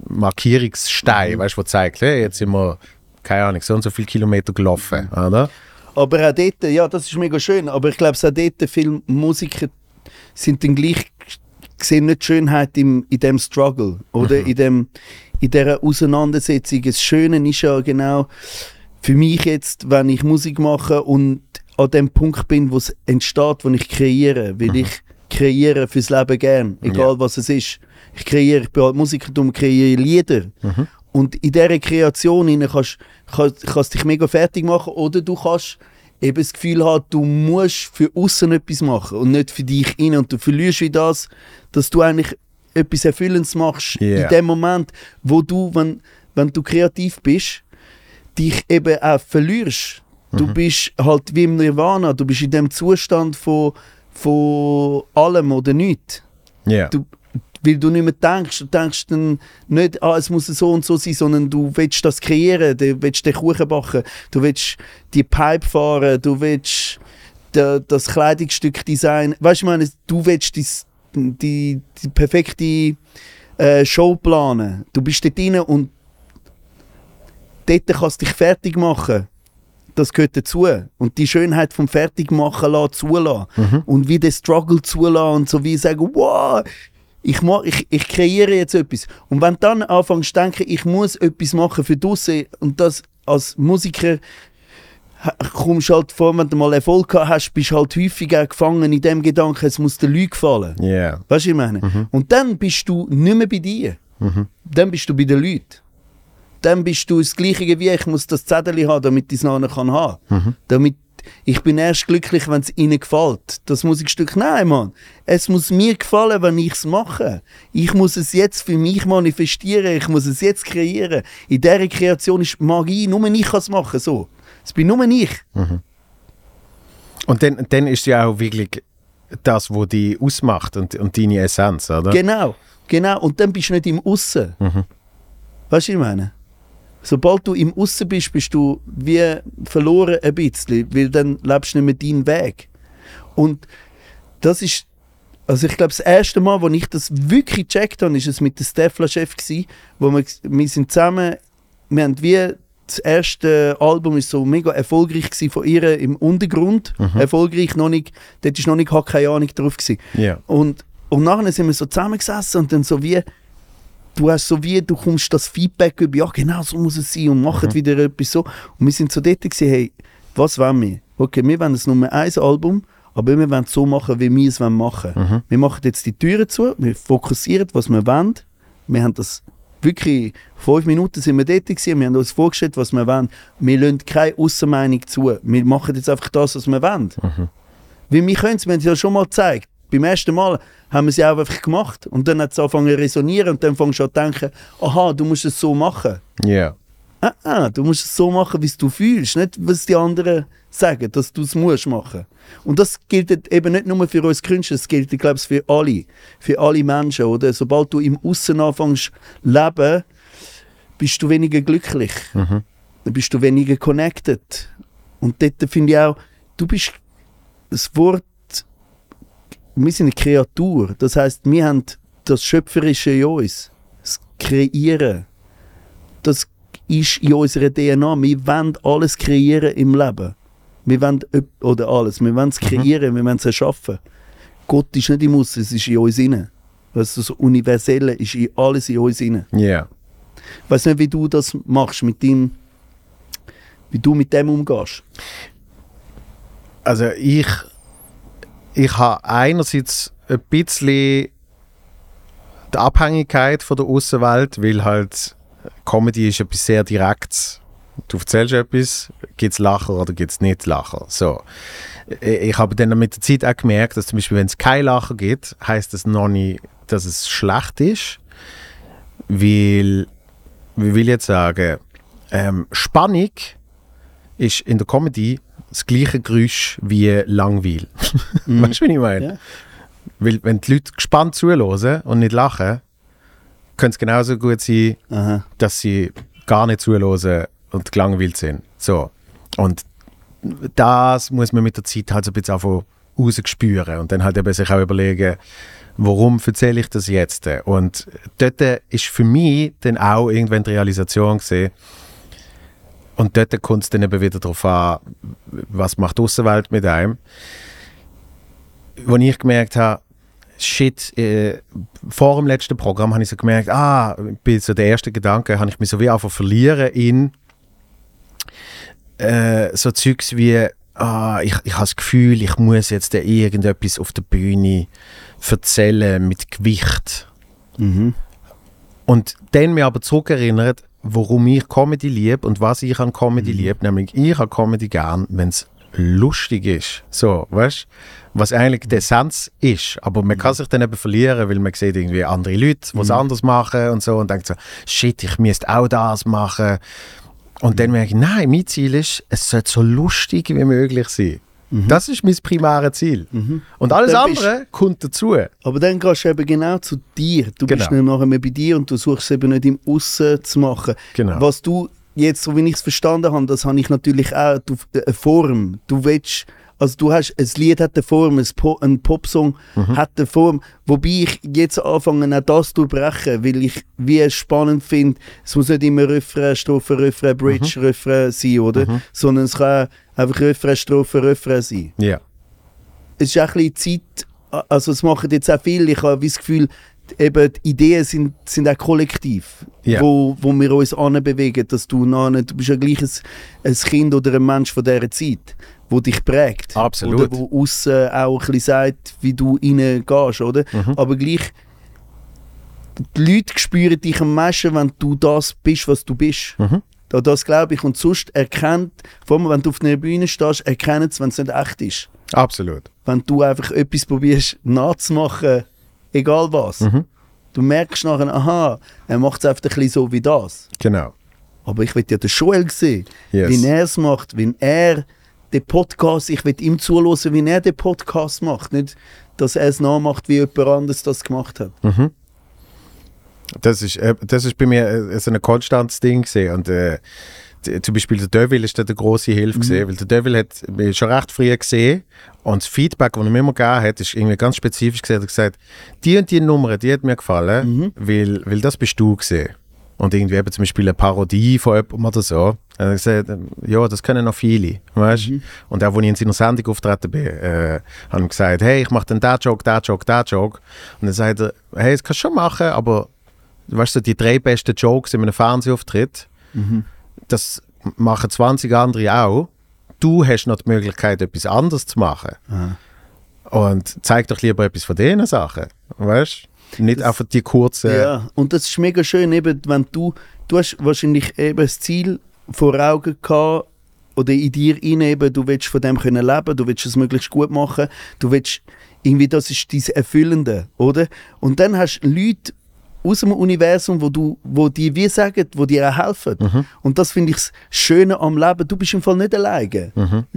Markierungsstein, weißt du, wo zeigt, hey, jetzt sind wir, keine Ahnung, so und so viele Kilometer gelaufen, oder? Aber auch dort, ja, das ist mega schön, aber ich glaube, auch dort viele Musiker sind dann gleich sehen nicht Schönheit im, in dem Struggle oder in dem in dieser Auseinandersetzung. Das Schöne ist ja genau für mich jetzt, wenn ich Musik mache und an dem Punkt bin, wo es entsteht, wo ich kreiere, weil ich kreiere fürs Leben gern, egal Ja. was es ist. Ich kreiere, ich bin halt Musiker, darum kreiere Lieder. Und in dieser Kreation hinein kannst kann, kannst dich mega fertig machen oder du kannst eben das Gefühl haben, du musst für außen etwas machen und nicht für dich innen. Und du verlierst wie das, dass du eigentlich etwas Erfüllendes machst Yeah. in dem Moment, wo du, wenn, wenn du kreativ bist, dich eben auch verlierst. Du bist halt wie im Nirvana, du bist in dem Zustand von, von allem oder nichts. Ja. Du, weil du nicht mehr denkst, du denkst dann nicht, ah, es muss so und so sein, sondern du willst das kreieren, du willst den Kuchen backen, du willst die Pipe fahren, du willst da, das Kleidungsstück designen. Weißt du, ich meine, du willst dies, die, die perfekte äh, Show planen. Du bist dort drin und dort kannst du dich fertig machen. Das gehört dazu. Und die Schönheit vom Fertigmachen lassen, zulassen. Und wie den Struggle zulassen und so wie sagen, wow, ich, mach, ich, ich kreiere jetzt etwas. Und wenn du dann anfängst zu denken, ich muss etwas machen für draussen und das als Musiker kommst halt vor, wenn du mal Erfolg gehabt hast, bist du halt häufig auch gefangen in dem Gedanken, es muss den Leuten gefallen. Ja. Weißt du, was ich meine? Und dann bist du nicht mehr bei dir. Dann bist du bei den Leuten. Dann bist du das Gleiche wie ich muss das Zettel haben, damit ich es nachher kann haben. Damit ich bin erst glücklich, wenn es ihnen gefällt. Das Musikstück, nein, Mann. Es muss mir gefallen, wenn ich es mache. Ich muss es jetzt für mich manifestieren. Ich muss es jetzt kreieren. In dieser Kreation ist Magie. Nur ich kann es machen. So. Es bin nur ich. Und dann, dann ist ja auch wirklich das, was die ausmacht und, und deine Essenz, oder? Genau, genau. Und dann bist du nicht im Aussen. Weißt du, was ich meine? Sobald du im Aussen bist, bist du wie verloren ein bisschen, weil dann lebst du nicht mehr deinen Weg. Und das ist, also ich glaube, das erste Mal, wo ich das wirklich gecheckt habe, ist es mit dem Stefla-Chef wo wir, wir sind zusammen, wir haben wie das erste Album ist so mega erfolgreich gsi von ihr im Untergrund, erfolgreich noch nicht, dort ist noch nicht keine Ahnung drauf. Ja. Und, und nachher sind wir so zusammengesessen und dann so wie, du hast so wie, du kommst das Feedback über, ja genau so muss es sein und machen wieder etwas so. Und wir sind so dort gewesen, hey, was wollen wir? Okay, wir wollen das Nummer eins Album, aber wir wollen es so machen, wie wir es wollen machen. Wir machen jetzt die Türen zu, wir fokussieren, was wir wollen. Wir haben das wirklich, fünf Minuten sind wir dort gewesen, wir haben uns vorgestellt, was wir wollen. Wir lassen keine Aussenmeinung zu. Wir machen jetzt einfach das, was wir wollen. Weil wir können es, wir haben es ja schon mal gezeigt. Beim ersten Mal haben wir es ja auch einfach gemacht. Und dann hat es angefangen zu resonieren und dann fängst du an zu denken, aha, du musst es so machen. Ja. Ah, ah, du musst es so machen, wie es du fühlst, nicht was die anderen sagen, dass du es musst machen. Und das gilt eben nicht nur für uns Künstler, das gilt, glaube ich, für alle, für alle Menschen, oder? Sobald du im Aussen anfängst leben, bist du weniger glücklich, dann bist du weniger connected. Und dort finde ich auch, du bist das Wort, wir sind eine Kreatur, das heißt, wir haben das Schöpferische in uns, das Kreieren, das ist in unserer DNA. Wir wollen alles kreieren im Leben. Wir wollen, oder alles, wir wollen es kreieren, wir wollen es erschaffen. Gott ist nicht im Aussen, es ist in uns inne. Also das Universelle ist in alles in uns inne. Ja. Ich weiß nicht, wie du das machst mit dem, wie du mit dem umgehst. Also ich, ich habe einerseits ein bisschen die Abhängigkeit von der Außenwelt, weil halt Comedy ist etwas sehr Direktes. Du erzählst etwas, gibt es Lacher oder gibt es nicht Lacher. So. Ich, ich habe dann mit der Zeit auch gemerkt, dass zum Beispiel, wenn es kein Lacher gibt, heißt das noch nicht, dass es schlecht ist. Weil, wie will ich jetzt sagen, ähm, Spannung ist in der Comedy das gleiche Geräusch wie Langweil. Weißt du, wie ich meine? Ja. Weil, wenn die Leute gespannt zuhören und nicht lachen, könnte es genauso gut sein, Aha. dass sie gar nicht zuhören und gelangweilt sind. So. Und das muss man mit der Zeit halt so ein bisschen anfangen rausspüren und dann halt eben sich auch überlegen, warum erzähle ich das jetzt? Und dort ist für mich dann auch irgendwann die Realisation gesehen, und dort kommt es dann eben wieder darauf an, was macht die Außenwelt mit einem. Wo ich gemerkt habe, shit, äh, vor dem letzten Programm habe ich so gemerkt, ah, bei so der erste Gedanke habe ich mich so wie einfach verlieren in äh, so Zeugs wie, ah, ich, ich habe das Gefühl, ich muss jetzt da irgendetwas auf der Bühne erzählen mit Gewicht. Mhm. Und dann mir aber zurückerinnert, warum ich Comedy liebe und was ich an Comedy liebe. Nämlich, ich habe Comedy gern, wenn es lustig ist. So, weißt Was eigentlich die Essenz ist. Aber man kann sich dann eben verlieren, weil man sieht irgendwie andere Leute, die es anders machen und so und denkt so, shit, ich müsste auch das machen. Und dann merke ich, nein, mein Ziel ist, es sollte so lustig wie möglich sein. Das ist mein primäres Ziel. Und alles Dann bist- andere kommt dazu. Aber dann gehst du eben genau zu dir. Du bist Genau. nicht nachher mehr bei dir und du suchst es eben nicht im Aussen zu machen. Genau. Was du jetzt, so wie ich es verstanden habe, das habe ich natürlich auch, du, eine Form. Du willst, also du hast, ein Lied hat eine Form, ein, po, ein Popsong Mhm. hat eine Form, wobei ich jetzt anfange, auch das zu brechen, weil ich wie es spannend finde, es muss nicht immer Refrain, Strophe, Refrain, Bridge, Mhm. Refrain sein, oder? Sondern es kann auch einfach Refrain, Strophe, Refrain sein Ja. es ist auch ein bisschen Zeit, also es machen jetzt auch viel, ich habe wie das Gefühl, eben die Ideen sind, sind auch kollektiv, Ja. wo, wo wir uns anbewegen, dass du nachher, du bist ja gleich ein, ein Kind oder ein Mensch von dieser Zeit, wo dich prägt. Absolut. Oder wo aussen auch ein bisschen sagt, wie du reingehst, oder? Mhm. Aber gleich, die Leute spüren dich am meisten, wenn du das bist, was du bist. Mhm. Da- Das glaube ich. Und sonst erkennt, vor allem wenn du auf einer Bühne stehst, erkennen es, wenn es nicht echt ist Absolut. wenn du einfach etwas probierst nachzumachen, egal was. Mhm. Du merkst nachher, aha, er macht es einfach ein bisschen so wie das. Genau. Aber ich will ja den Joel sehen, Yes. wie er es macht, wenn er den Podcast, ich will ihm zuhören, wie er den Podcast macht. Nicht, dass er es nachmacht, wie jemand anderes das gemacht hat. Mhm. Das ist, äh, das ist bei mir äh, so ein konstantes Ding gesehen und äh, zum Beispiel der Devil ist da eine große Hilfe gesehen, weil der Devil hat mich schon recht früh gesehen und das Feedback, das er mir immer gegeben hat, ist irgendwie ganz spezifisch gesehen. Er hat gesagt, die und die Nummer, die hat mir gefallen, weil, weil das bist du gesehen. Und irgendwie eben zum Beispiel eine Parodie von jemandem oder so. Er hat gesagt, ja, das können noch viele, weißt? Und auch, als ich in seiner Sendung auftreten bin, äh, haben gesagt, hey, ich mache dann den Joke, den Joke, den Joke. Und dann sagt er, hey, das kannst du schon machen, aber weißt du, die drei besten Jokes in einem Fernsehauftritt, das machen 20 andere auch. Du hast noch die Möglichkeit, etwas anderes zu machen. Und zeig doch lieber etwas von diesen Sachen, weißt du? Nicht Das- einfach die kurzen... Ja, und das ist mega schön, eben, wenn du, du hast wahrscheinlich eben das Ziel vor Augen gehabt, oder in dir rein, eben, du willst von dem können leben, du willst es möglichst gut machen, du willst, irgendwie, das ist dieses Erfüllende, oder? Und dann hast du Leute aus dem Universum, wo du, wo die wie sagen, wo dir auch helfen. Und das finde ich das Schöne am Leben, du bist im Fall nicht alleine.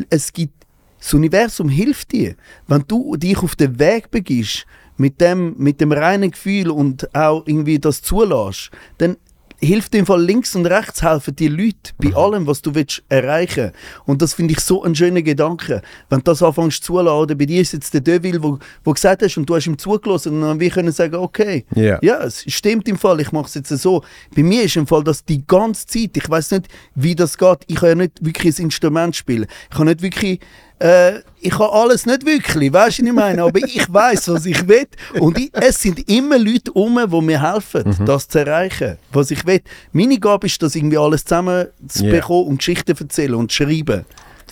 Es gibt, das Universum hilft dir, wenn du dich auf den Weg begibst, mit dem, mit dem reinen Gefühl und auch irgendwie das zulässt, dann hilft im Fall links und rechts helfen die Leute bei allem, was du willst erreichen. Und das finde ich so ein schöner Gedanke. Wenn du das anfängst zuladen, bei dir ist jetzt der Deville, wo, wo gesagt hast und du hast ihm zugelassen und dann wir können sagen, okay, Ja. ja, es stimmt im Fall, ich mache es jetzt so. Bei mir ist im Fall das die ganze Zeit, ich weiß nicht, wie das geht. Ich kann ja nicht wirklich ein Instrument spielen. Ich kann nicht wirklich, äh, ich kann alles nicht wirklich, weißt du, was ich meine? Aber ich weiß, was ich will. Und ich, es sind immer Leute um, die mir helfen, Mhm. das zu erreichen, was ich will. Meine Gabe ist, das irgendwie alles zusammen zu Ja. bekommen und Geschichten erzählen und schreiben.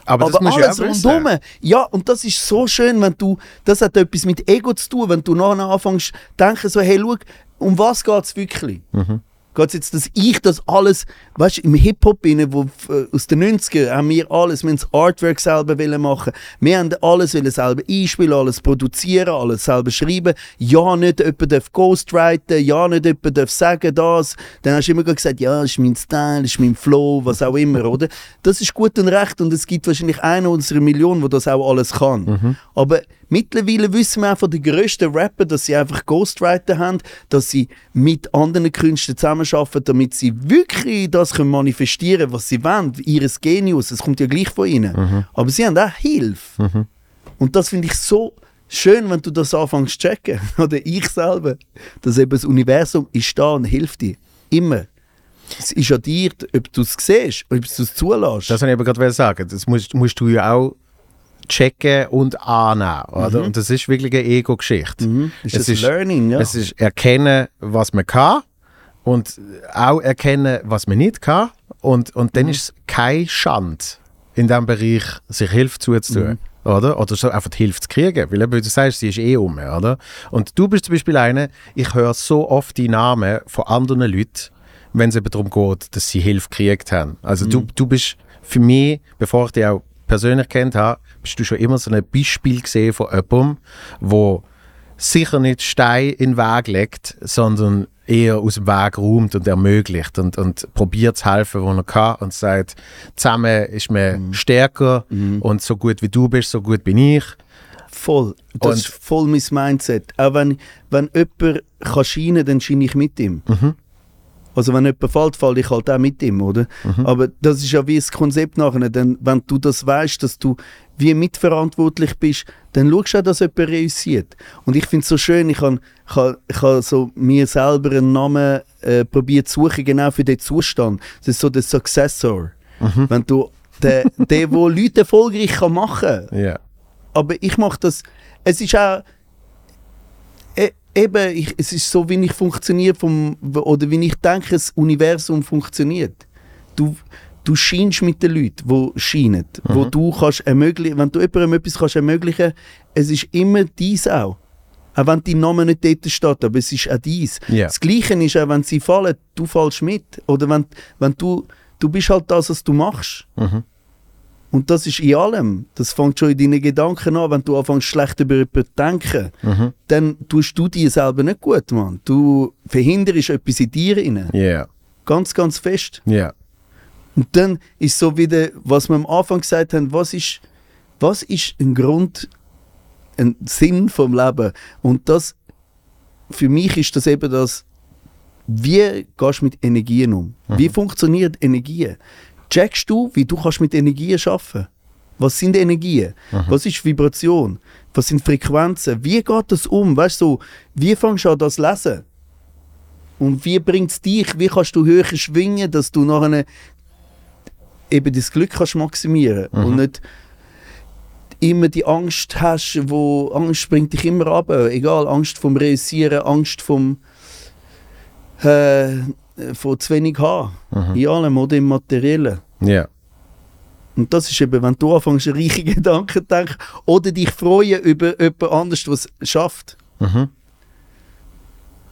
Aber, das Aber ja alles wissen. rundum. Ja, und das ist so schön, wenn du, das hat etwas mit Ego zu tun, wenn du nachher anfängst zu denken, so, hey, schau, um was geht es wirklich? Mhm. Geht es jetzt, dass ich das alles, weißt du, im Hip-Hop, wo, äh, aus den 90ern, haben wir alles, wir haben das Artwork selber wollen machen, wir haben alles wollen selber einspielen, alles produzieren, alles selber schreiben, ja, nicht jemand darf ghostwriten, ja, nicht jemand darf sagen das, dann hast du immer gesagt, ja, das ist mein Style, das ist mein Flow, was auch immer, oder? Das ist gut und recht und es gibt wahrscheinlich einen unserer Millionen, der das auch alles kann. Aber mittlerweile wissen wir auch von den grössten Rapper, dass sie einfach Ghostwriter haben, dass sie mit anderen Künstlern zusammenarbeiten, damit sie wirklich das können manifestieren was sie wollen, ihres Genius, es kommt ja gleich von ihnen. Aber sie haben auch Hilfe. Und das finde ich so schön, wenn du das anfängst zu checken, oder ich selber, dass eben das Universum ist da und hilft dir. Immer. Es ist an dir, ob du es siehst, ob du es zulässt. Das wollte ich aber gerade sagen. Das musst, musst du ja auch checken und annehmen. Oder? Und das ist wirklich eine Ego-Geschichte. Mhm. Ist Es das Learning, ja. Es ist erkennen, was man kann und auch erkennen, was man nicht kann. Und, und Mhm. dann ist es keine Schande, in diesem Bereich sich Hilfe zuzutun. Mhm. Oder? oder so einfach Hilfe zu kriegen. Weil eben, du sagst, sie ist eh um. Oder? Und du bist zum Beispiel einer, ich höre so oft die Namen von anderen Leuten, wenn es eben darum geht, dass sie Hilfe gekriegt haben. Also du, du bist für mich, bevor ich dich auch persönlich kennt habe, bist du schon immer so ein Beispiel gesehen von jemandem, wo sicher nicht Stein in den Weg legt, sondern eher aus dem Weg räumt und ermöglicht und, und probiert zu helfen, wo er kann und sagt, zusammen ist man stärker und so gut wie du bist, so gut bin ich. Voll. Das Und- ist voll mein Mindset. Auch wenn, wenn jemand kann scheinen dann scheine ich mit ihm. Mhm. Also wenn jemand fällt, falle ich halt auch mit ihm, oder? Mhm. Aber das ist ja wie das Konzept nachher. Denn wenn du das weißt, dass du wie mitverantwortlich bist, dann schaust du auch, dass jemand reüssiert. Und ich finde es so schön, ich habe ich hab, so mir selber einen Namen äh, probiert zu suchen, genau für den Zustand. Das ist so der Successor. Mhm. Wenn du der, der, wo Leute erfolgreich kann machen kann, Ja. aber ich mache das. Es ist auch. E eben, ich, es ist so, wie ich funktioniere vom, oder wie ich denke, das Universum funktioniert. Du, du scheinst mit den Leuten, die scheinen, wo du kannst ermöglichen, wenn du jemandem etwas kannst ermöglichen, es ist immer dies auch. Auch wenn dein Name nicht dort steht, aber es ist auch dies. Ja. Das Gleiche ist auch, wenn sie fallen, du fallst mit. Oder wenn, wenn du, du bist halt das, was du machst. Mhm. Und das ist in allem. Das fängt schon in deinen Gedanken an. Wenn du anfängst, schlecht über jemanden zu denken, Mhm. dann tust du dir selber nicht gut, Mann. Du verhinderst etwas in dir rein. Ja. Ganz, ganz fest. Ja. Und dann ist so wieder, was wir am Anfang gesagt haben, was ist, was ist ein Grund, ein Sinn vom Leben? Und das, für mich ist das eben das, wie gehst du mit Energien um? Wie funktioniert Energie? Checkst du, wie du kannst mit Energien schaffen? Was sind Energien? Was ist Vibration? Was sind Frequenzen? Wie geht das um? Weißt du, so, wie fängst du an das lesen? Und wie bringt es dich? Wie kannst du höher schwingen, dass du nachher eben das Glück kannst maximieren und nicht immer die Angst hast, wo Angst bringt dich immer ab. Egal, Angst vom Reüssieren, Angst vom äh, von zu wenig haben. In allem oder im Materiellen. Ja. Und das ist eben, wenn du anfängst, an reiche Gedanken zu denken oder dich freuen über jemand anderes, was es schafft. Mhm.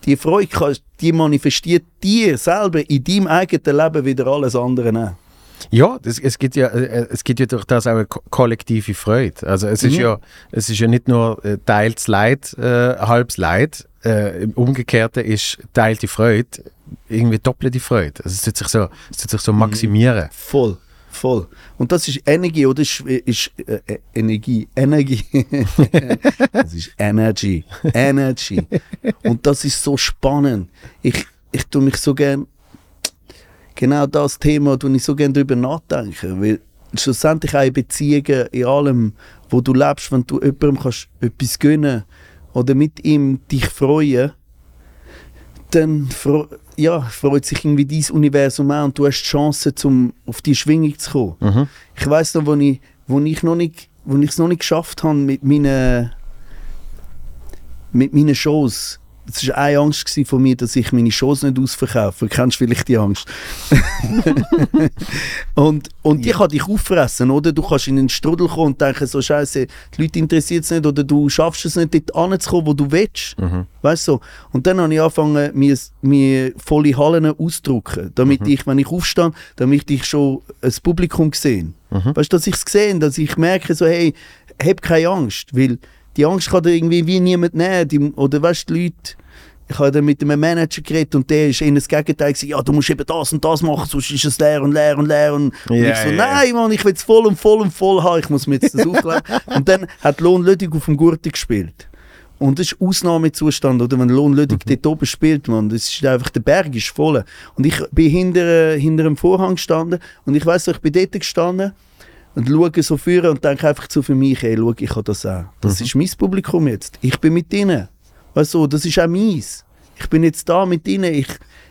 Die Freude, die manifestiert dir selber in deinem eigenen Leben wieder alles andere auch. Ja, das, es, gibt ja, äh, es gibt ja durch das auch eine ko kollektive Freude. Also es ist Mhm. ja, es ist ja nicht nur äh, teils Leid, äh, halbs Leid. Äh, Im Umgekehrten ist teilte Freude irgendwie doppelte Freude. Also es tut sich so, es tut sich so maximieren. Voll, voll. Und das ist Energie, oder? Ist, ist äh, äh, Energie, Energie. das ist Energy, Energy. Und das ist so spannend. Ich, ich tue mich so gern genau das Thema, wo ich so gerne darüber nachdenke. Weil schlussendlich auch in Beziehungen, in allem, wo du lebst, wenn du jemandem kannst etwas gönnen oder mit ihm dich freuen, dann fro ja, freut sich irgendwie dein Universum auch und du hast die Chance, zum auf die Schwingung zu kommen. Mhm. Ich weiß noch, wo ich, wo ich noch nicht, wo ich es noch nicht geschafft habe mit meinen, mit meinen Shows. Es war eine Angst von mir, dass ich meine Shows nicht ausverkaufe. Du kennst vielleicht die Angst. und und die kann dich auffressen, oder? Du kannst in einen Strudel kommen und denken, so Scheiße, die Leute interessiert es nicht oder du schaffst es nicht, dort anzukommen, wo du willst. Mhm. Weißt du? Und dann habe ich angefangen, mir, mir volle Hallen auszudrücken, damit ich, wenn ich aufstehe, damit ich schon ein Publikum sehe. Weißt du, dass ich es sehe, dass ich merke, so, hey, hab keine Angst, weil die Angst kann dir irgendwie wie niemand nehmen. Die, oder weißt du, die Leute, ich habe dann mit einem Manager geredet und der ist in das Gegenteil gesagt, ja, du musst eben das und das machen, sonst ist es leer und leer und leer. Und, und Ja, ich so, ja. nein, Mann, ich will es voll und voll und voll haben, ich muss mir jetzt das aufklären. und dann hat Lohn Lödig auf dem Gurti gespielt. Und das ist Ausnahmezustand, oder? Wenn Lohn Lödig Mhm. dort oben spielt, man, das ist einfach, der Berg ist voll. Und ich bin hinter, hinter einem Vorhang gestanden und ich weiß ich bin dort gestanden und schaue so führen und denke einfach so für mich, ey, schau, ich habe das auch. Das ist mein Publikum jetzt. Ich bin mit ihnen. Weißt du, das ist auch meins. Ich bin jetzt da mit ihnen. Ich,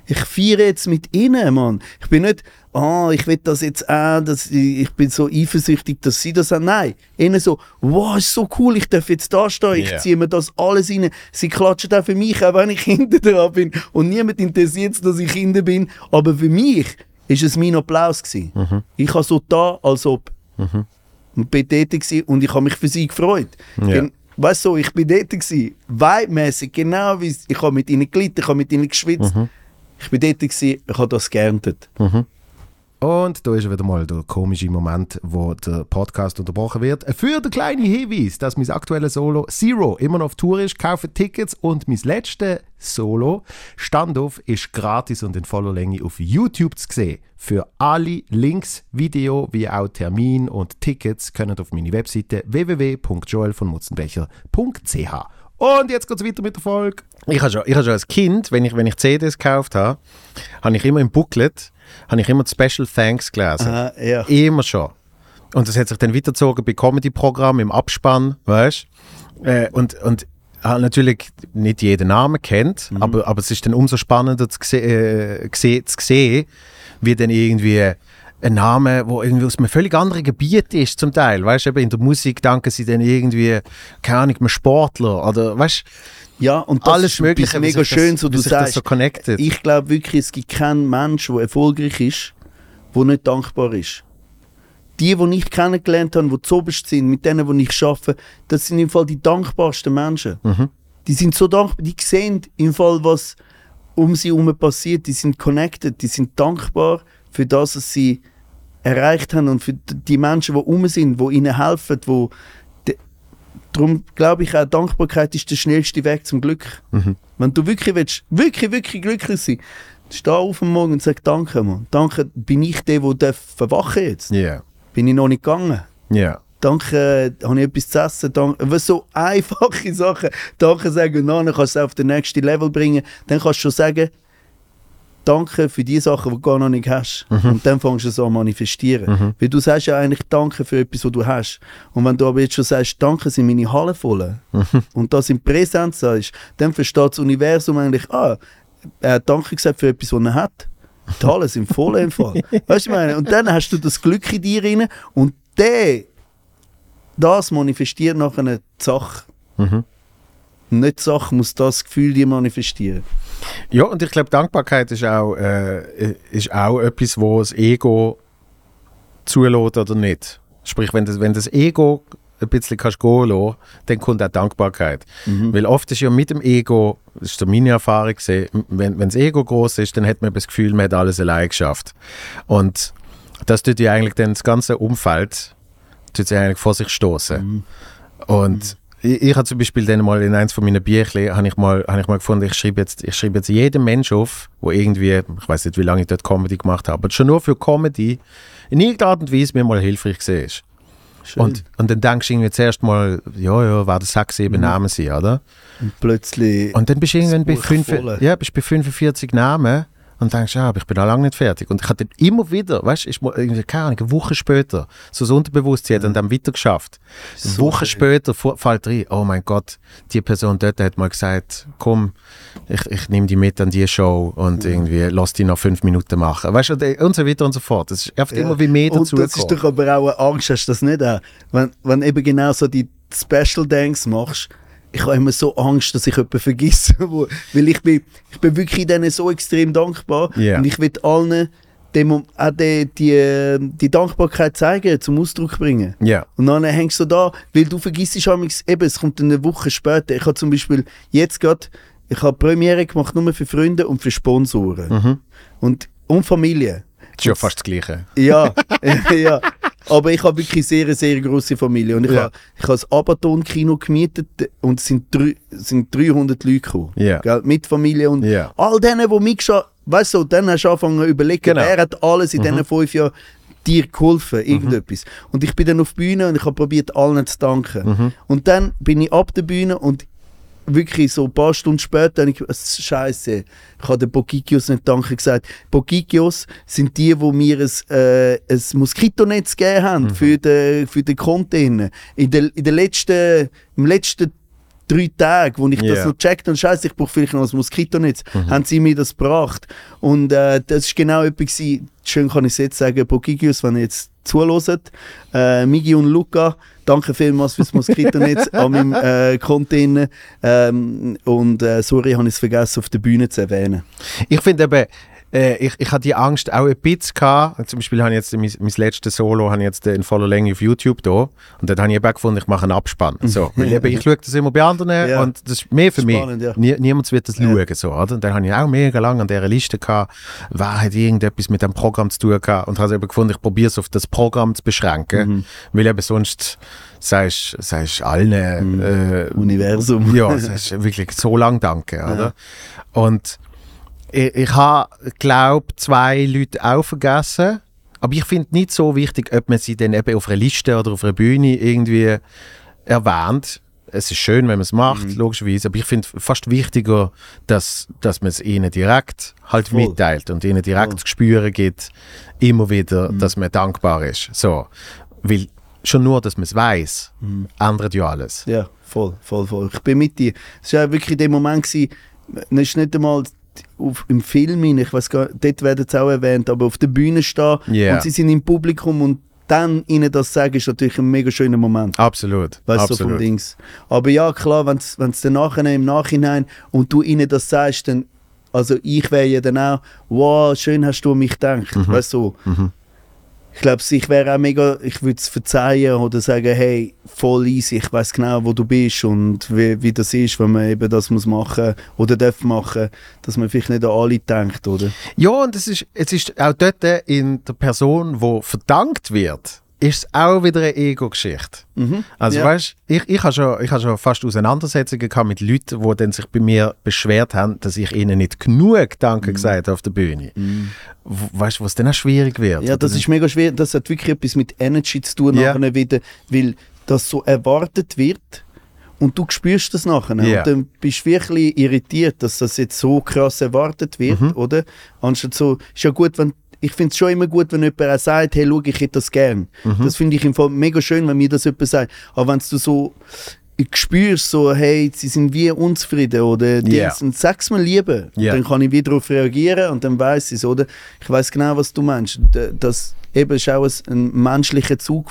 ich feiere jetzt mit ihnen, Mann. Ich bin nicht, ah, ich will das jetzt auch, dass ich, ich bin so eifersüchtig, dass sie das haben. Nein. Ihnen so, wow, ist so cool, ich darf jetzt da stehen, ich Ja. ziehe mir das alles rein. Sie klatschen auch für mich, auch wenn ich hinter dran bin. Und niemand interessiert es, dass ich hinter bin. Aber für mich ist es mein Applaus gewesen. Ich habe so da, als ob und bin dort und ich habe mich für sie gefreut. Ja. Weißt du, ich bin dort vibemässig, genau wie ich habe mit ihnen gelitten, ich habe mit ihnen geschwitzt. Ich bin dort ich habe das geerntet. Und da ist wieder mal der komische Moment, wo der Podcast unterbrochen wird. Für den kleinen Hinweis, dass mein aktuelles Solo Zero immer noch auf Tour ist, kaufe Tickets und mein letztes Solo Standoff ist gratis und in voller Länge auf YouTube zu sehen. Für alle Links, Video wie auch Termin und Tickets können auf meine Webseite www.joelvonmutzenbecher.ch. Und jetzt geht's weiter mit der Folge. Ich habe schon, habe schon als Kind, wenn ich, wenn ich CDs gekauft habe, habe ich immer im Booklet habe ich immer Special Thanks gelesen. Ah, ja. Immer schon. Und das hat sich dann weitergezogen bei Comedy-Programm im Abspann, weißt äh, Und, und habe natürlich nicht jeden Namen kennt, aber, aber es ist dann umso spannender zu, äh, zu sehen, wie dann irgendwie ein Name, wo irgendwie aus einem völlig anderen Gebiet ist zum Teil, weißt du, in der Musik danken sie dann irgendwie, keine Ahnung, einem Sportler oder, weißt Ja, und das alles ist Mögliche, mega das- schön, so du sagst. so. Ich glaube wirklich, es gibt keinen Mensch, der erfolgreich ist, der nicht dankbar ist. Die, die ich kennengelernt habe, die zoberst sind, mit denen, die ich arbeite, das sind im Fall die dankbarsten Menschen. Mhm. Die sind so dankbar, die sehen im Fall, was um sie herum passiert, die sind connected, die sind dankbar für das, was sie erreicht haben und für die Menschen, die um sind, die ihnen helfen, wo Darum glaube ich auch, Dankbarkeit ist der schnellste Weg zum Glück. Wenn du wirklich willst, wirklich, wirklich glücklich sein, steh auf am Morgen und sag Danke, Mann. Danke, bin ich der, der verwachen jetzt? Ja, Bin ich noch nicht gegangen? ja. Danke, habe ich etwas zu essen? Danke. Was so einfache Sachen. Danke sagen und dann kannst du es auf den nächsten Level bringen. Dann kannst du schon sagen, Danke für die Sachen, die du gar noch nicht hast. Und dann fängst du es an manifestieren. Weil du sagst ja eigentlich Danke für etwas, was du hast. Und wenn du aber jetzt schon sagst, Danke sind meine Hallen voll und das in Präsenz sagst, dann versteht das Universum eigentlich, ah, er hat Danke gesagt für etwas, was er hat. Die Hallen sind voll im Fall. Weißt du, was ich meine? Und dann hast du das Glück in dir rein und der, das manifestiert nachher eine Sache. Mhm. Nicht die Sache muss das Gefühl dir manifestieren. Ja, und ich glaube, Dankbarkeit ist auch, äh, ist auch etwas, wo das Ego zulässt oder nicht. Sprich, wenn das, wenn das Ego ein bisschen kannst gehen lassen, dann kommt auch Dankbarkeit. Weil oft ist ja mit dem Ego, das ist so meine Erfahrung, gewesen, wenn, wenn das Ego groß ist, dann hat man das Gefühl, man hat alles allein geschafft. Und das tut ja eigentlich dann das ganze Umfeld tut sich eigentlich vor sich stoßen. Und ich, ich habe zum Beispiel dann mal in eins von meinen Büchlein habe ich mal, habe ich mal gefunden, ich schreibe jetzt, ich schreibe jetzt jedem Mensch auf, wo irgendwie, ich weiß nicht, wie lange ich dort Comedy gemacht habe, aber schon nur für Comedy in irgendeiner Art und Weise mir mal hilfreich gesehen ist. Schön. Und, und dann denkst du irgendwie zuerst mal, ja, ja, war das sechs, sieben Namen sein, oder? Und plötzlich. Und dann bist du irgendwann bei, fünf, voll. ja, bist bei 45 Namen und denkst, ja, aber ich bin noch lange nicht fertig. Und ich dann immer wieder, weißt du, keine Ahnung, eine Woche später, so das Unterbewusstsein hat dann dann weiter geschafft. Eine So Woche später fällt rein, oh mein Gott, die Person dort hat mal gesagt, komm, ich, ich nehme die mit an die Show und irgendwie lass die noch fünf Minuten machen. Weißt du, und so weiter und so fort. Es ist einfach Ja. immer wie mehr Und dazu das ist doch aber auch eine Angst, hast du das nicht auch? Wenn, wenn eben genau so die Special Dance machst, ich habe immer so Angst, dass ich jemanden vergesse, wo, weil ich bin, ich bin wirklich denen so extrem dankbar Ja. und ich will allen dem, auch die, die, die Dankbarkeit zeigen, zum Ausdruck bringen. Ja. Und dann hängst du da, weil du vergisst eben, es kommt eine Woche später. Ich habe zum Beispiel jetzt gerade, ich habe Premiere gemacht nur für Freunde und für Sponsoren. Mhm. Und, und Familie. Das ist ja fast das Gleiche. Ja, ja. Aber ich habe wirklich sehr, sehr große Familie. Und ich Ja. habe, ich habe das Abaton-Kino gemietet und es sind, drei, sind 300 Leute gekommen. Ja. Gell? Mit Familie und Ja. all denen, die mitgeschaut weißt du, dann hast du angefangen zu überlegen, Genau. wer hat alles in diesen fünf Jahren dir geholfen, Mhm. irgendetwas. Und ich bin dann auf die Bühne und ich habe probiert, allen zu danken. Mhm. Und dann bin ich ab der Bühne und wirklich so ein paar Stunden später habe ich gesagt, Scheiße, ich habe den Bogigios nicht Danke gesagt. Bogigios sind die, wo mir ein, äh, ein Moskitonetz gegeben haben Mhm. für den, für den Container. In der, in der letzten, im letzten drei Tagen, wo ich Ja. das noch checkt und scheiße, ich brauche vielleicht noch ein Moskitonetz, Mhm. haben sie mir das gebracht. Und äh, das ist genau etwas, schön kann ich es jetzt sagen, Bogigios, wenn ihr jetzt zuhört, äh, Migi und Luca, danke vielmals fürs Moskitonetz an meinem äh, Container. Ähm, und äh, sorry, habe ich es vergessen, auf der Bühne zu erwähnen. Ich finde eben, äh, ich, ich hatte die Angst auch ein bisschen gehabt. Zum Beispiel habe ich jetzt mein, mein letztes Solo habe ich jetzt in voller Länge auf YouTube da und dort habe ich eben gefunden, ich mache einen Abspann. So, weil eben, ich schaue das immer bei anderen Ja. und das ist mehr für Spannend, mich. ja. Nie, niemand wird das Ja. schauen. So, oder? Und dann habe ich auch mega lange an dieser Liste gehabt, wer hat irgendetwas mit dem Programm zu tun gehabt und habe eben gefunden, ich probiere es auf das Programm zu beschränken, Mhm. weil eben sonst sagst du allen äh, Universum. ja, das ist wirklich so lang danke, oder? Und ich, ich habe, glaube zwei Leute auch vergessen, aber ich finde nicht so wichtig, ob man sie dann eben auf einer Liste oder auf einer Bühne irgendwie erwähnt. Es ist schön, wenn man es macht, Mhm. logischerweise, aber ich finde fast wichtiger, dass, dass man es ihnen direkt halt Voll. mitteilt und ihnen direkt Voll. zu spüren gibt, immer wieder, Mhm. dass man dankbar ist. So. Weil schon nur, dass man es weiß, Mhm. ändert ja alles. Ja, voll, voll, voll. Ich bin mit dir. Es war ja wirklich der Moment, gewesen, es ist nicht einmal auf, im Film, ich weiß gar dort werden sie auch erwähnt, aber auf der Bühne stehen Ja. und sie sind im Publikum und dann ihnen das sagen, ist natürlich ein mega schöner Moment. Absolut. Weißt du, so vom Dings. Aber ja, klar, wenn es dann nachher im Nachhinein und du ihnen das sagst, dann, also ich wäre ja dann auch, wow, schön hast du an mich gedacht. Mhm. Weißt du, so. Ich glaube, ich wäre auch mega, ich würde es verzeihen oder sagen, hey, voll easy, ich weiß genau, wo du bist und wie, wie das ist, wenn man eben das muss machen oder darf machen, dass man vielleicht nicht an alle denkt, oder? Ja, und es ist, es ist auch dort in der Person, wo verdankt wird, ist es auch wieder eine Ego-Geschichte. Also Ja. weißt ich, ich habe schon, ich hab schon fast Auseinandersetzungen gehabt mit Leuten, die dann sich bei mir beschwert haben, dass ich ihnen nicht genug Danke gesagt habe auf der Bühne. W- Weißt du, was dann auch schwierig wird? Ja, das ist mega schwer. Das hat wirklich etwas mit Energy zu tun, Ja. nachher wieder, weil das so erwartet wird und du spürst das nachher. Ja. Und dann bist du wirklich irritiert, dass das jetzt so krass erwartet wird, Mhm. oder? Anstatt so, ist ja gut, wenn. Ich finde es schon immer gut, wenn jemand auch sagt, hey, schau, ich hätte das gern. Mhm. Das finde ich im Fall mega schön, wenn mir das jemand sagt. Aber wenn du so spürst, so, hey, sie sind wie unzufrieden oder. Dings, und sag's mir lieber. Ja. Dann kann ich wieder darauf reagieren und dann weiß ich es, oder? Ich weiß genau, was du meinst. Das eben ist auch ein menschlicher Zug.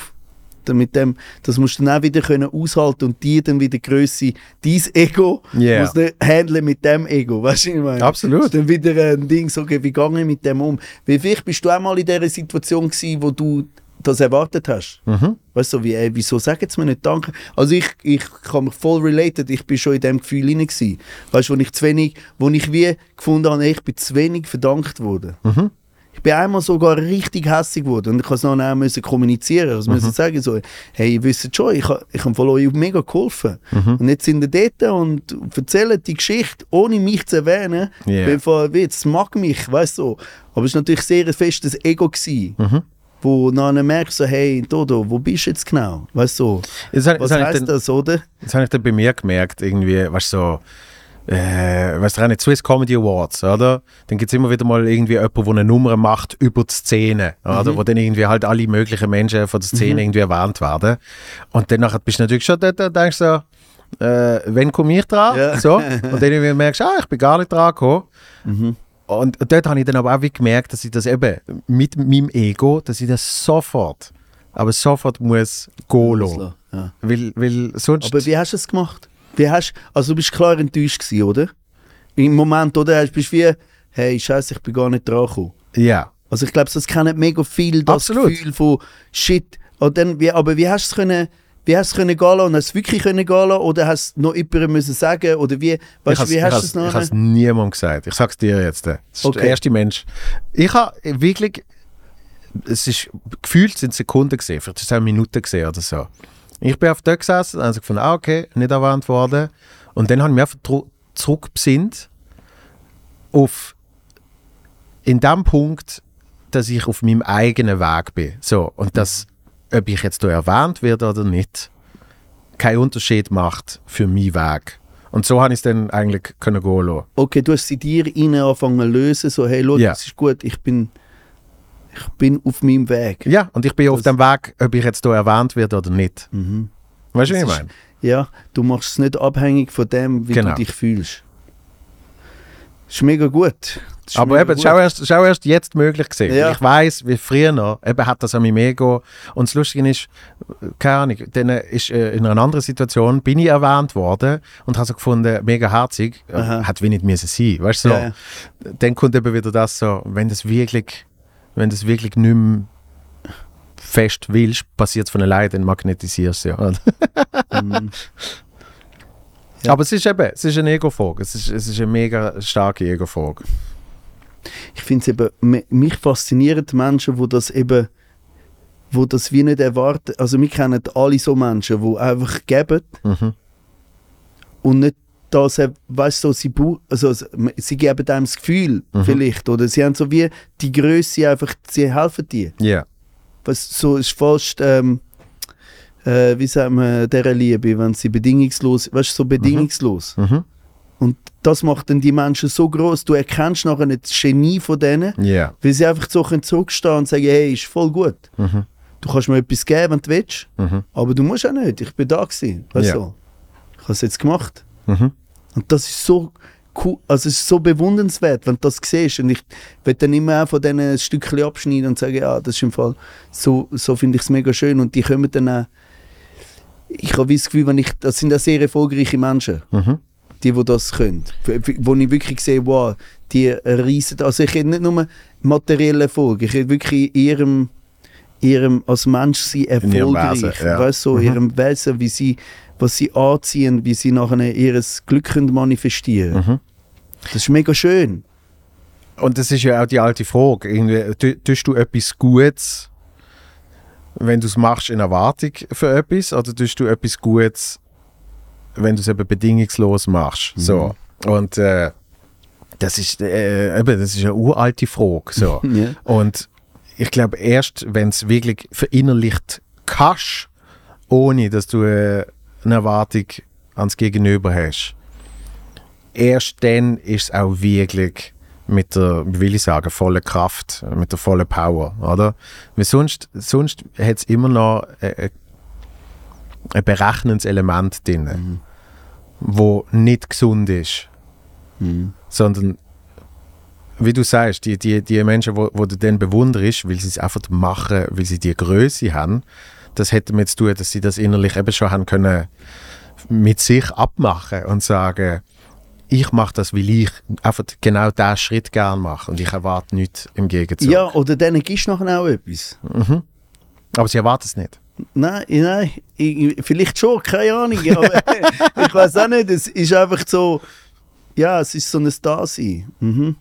Mit dem, das musst du dann auch wieder können aushalten und die dann wieder Größe, dein Ego, Ja. muss du handeln mit dem Ego, weißt du, ich meine? Absolut. Dann wieder ein Ding, so, okay, wie gehe ich mit dem um? Weil vielleicht bist du auch mal in dieser Situation gewesen, wo du das erwartet hast. Mhm. Weißt du, wie, ey, wieso sagen sie mir nicht Danke? Also ich, ich kann mich voll related, ich bin schon in dem Gefühl hinein gewesen. Weißt du, wo ich zu wenig, wo ich wie gefunden habe, ich bin zu wenig verdankt worden. Mhm. Ich bin einmal sogar richtig hässlich geworden und ich musste es dann auch müssen kommunizieren. Also Mhm. müssen sagen so, hey, ihr wisst schon, ich, ich habe von euch mega geholfen. Mhm. Und jetzt sind ihr dort und erzählen die Geschichte, ohne mich zu erwähnen. Yeah. Von, es mag mich, weißt du. Aber es war natürlich sehr ein festes Ego gewesen. Mhm. Wo dann merkst so, hey, Dodo, wo bist du jetzt genau? Weißt du, hab- was ich heißt das, oder? das habe ich dann bei mir gemerkt, irgendwie, weißt du, so, äh, weißt du auch nicht, Swiss Comedy Awards, oder? Dann gibt es immer wieder mal irgendwie jemanden, der eine Nummer macht über die Szene, oder? Mhm. Wo dann irgendwie halt alle möglichen Menschen von der Szene irgendwie erwähnt werden. Und dann bist du natürlich schon dort, und denkst so, äh, wann komme ich dran? Ja. So. Und dann merkst du, ah, ich bin gar nicht dran gekommen. Mhm. Und dort habe ich dann aber auch gemerkt, dass ich das eben mit meinem Ego, dass ich das sofort, aber sofort muss gehen lassen. Ja. Weil, weil sonst... Aber wie hast du es gemacht? Wie hast, also du bist klar enttäuscht gewesen, oder? Im Moment, oder? Hast- Bist du wie, hey, scheiße, ich bin gar nicht dran gekommen. ja. Also ich glaube, das kennen mega viel, das Absolut. Gefühl von Shit. Und dann, wie, aber wie hast du es können, wie hast du es können gehen lassen? Und hast du es wirklich können gehen lassen? Oder hast du noch jemandem müssen sagen? Oder wie, weißt du, ich wie has- hast du es noch? Ich habe es niemandem gesagt. Ich sag's dir jetzt. Das ist Okay. der erste Mensch. Ich habe wirklich, es ist, gefühlt sind es Sekunden gesehen, vielleicht ist es auch Minuten gesehen oder so. Ich bin auf dort gesessen, ich gefunden, ah, okay, nicht erwähnt worden. Und dann habe ich mich einfach zurückbesinnt auf, in dem Punkt, dass ich auf meinem eigenen Weg bin. So, und dass, ob ich jetzt hier erwähnt werde oder nicht, keinen Unterschied macht für meinen Weg. Und so habe ich es dann eigentlich können gehen lassen. Okay, du hast sie dir rein angefangen zu lösen, so, hey, schau, Ja. das ist gut, ich bin, ich bin auf meinem Weg. Ja, und ich bin auf Das- dem Weg, ob ich jetzt hier erwähnt werde oder nicht. Mhm. Weißt du, was ich meine? Ja, du machst es nicht abhängig von dem, wie Genau. du dich fühlst. Das ist mega gut. Ist Aber mega eben, gut. schau erst, schau erst jetzt möglich gesehen. Ja. Ich weiß, wie früher noch, eben hat das an meinem Ego. Und das Lustige ist, keine Ahnung, dann ist äh, in einer anderen Situation bin ich erwähnt worden und habe so gefunden, mega herzig, Aha. hat wie nicht müssen sein. Weißt du, so. Ja, ja. dann kommt eben wieder das so, wenn das wirklich, wenn das wirklich nicht mehr fest willst, passiert es von alleine, dann magnetisierst du ja. Mhm. Ja. Aber es ist eben, es ist eine Ego-Frage. Es ist, es ist eine mega starke Ego-Frage. Ich finde es eben, mi- mich faszinieren die Menschen, wo das eben, wo das wie nicht erwarten. Also wir kennen alle so Menschen, die einfach geben Mhm. und nicht äh, weißt du, so, sie, also, sie geben einem das Gefühl Mhm. vielleicht oder sie haben so wie die Größe einfach, sie helfen dir. Ja. Was so ist fast, ähm, äh, wie sagt man, dieser Liebe, wenn sie bedingungslos, weißt du, so bedingungslos. Mhm. Und das macht dann die Menschen so groß. Du erkennst nachher nicht das Genie von denen, Ja. weil sie einfach so zurückstehen und sagen, hey, ist voll gut. Mhm. Du kannst mir etwas geben, wenn du willst, Mhm. aber du musst auch nicht. Ich bin da gewesen. Weißt Ja. du? Ich habe es jetzt gemacht. Mhm. Und das ist so cool, also es ist so bewundernswert, wenn du das siehst. Und ich will dann immer auch von denen ein Stückchen abschneiden und sagen, ja, das ist im Fall, so, so finde ich es mega schön. Und die kommen dann auch, ich habe das Gefühl, wenn ich, das sind auch sehr erfolgreiche Menschen, Mhm. die, die das können. Wo ich wirklich sehe, wow, die riesen, also ich rede nicht nur materiellen Erfolg, ich rede wirklich in ihrem, ihrem als Mensch sein erfolgreich. Wesen, ja. Weißt du, so Mhm. ihrem Wesen, wie sie, was sie anziehen, wie sie nachher ihr Glück können manifestieren Mhm. Das ist mega schön. Und das ist ja auch die alte Frage. Irgendwie, tu- tust du etwas Gutes, wenn du es machst in Erwartung für etwas, oder tust du etwas Gutes, wenn du es eben bedingungslos machst? So. Und äh, das ist äh, eben, das ist eine uralte Frage. So. Ja. Und ich glaube, erst wenn es wirklich verinnerlicht kannst, ohne dass du äh, eine Erwartung ans Gegenüber hast, erst dann ist es auch wirklich mit der, wie will ich sagen, vollen Kraft, mit der vollen Power, oder? Weil sonst, sonst hat es immer noch ein, ein berechnendes Element drin, Mhm. wo nicht gesund ist Mhm. sondern wie du sagst, die, die, die Menschen, wo, wo du dann bewunderst, weil sie es einfach machen, weil sie die Größe haben, das hätte damit zu tun, dass sie das innerlich eben schon haben können mit sich abmachen und sagen, ich mache das, weil ich einfach genau diesen Schritt gerne mache und ich erwarte nichts im Gegenzug. ja, oder denen gibst du nachher auch etwas. Mhm. Aber sie erwarten es nicht. Nein, nein, ich, vielleicht schon, keine Ahnung. Aber ich weiß auch nicht, es ist einfach so, ja, es ist so ein Dasein. Mhm.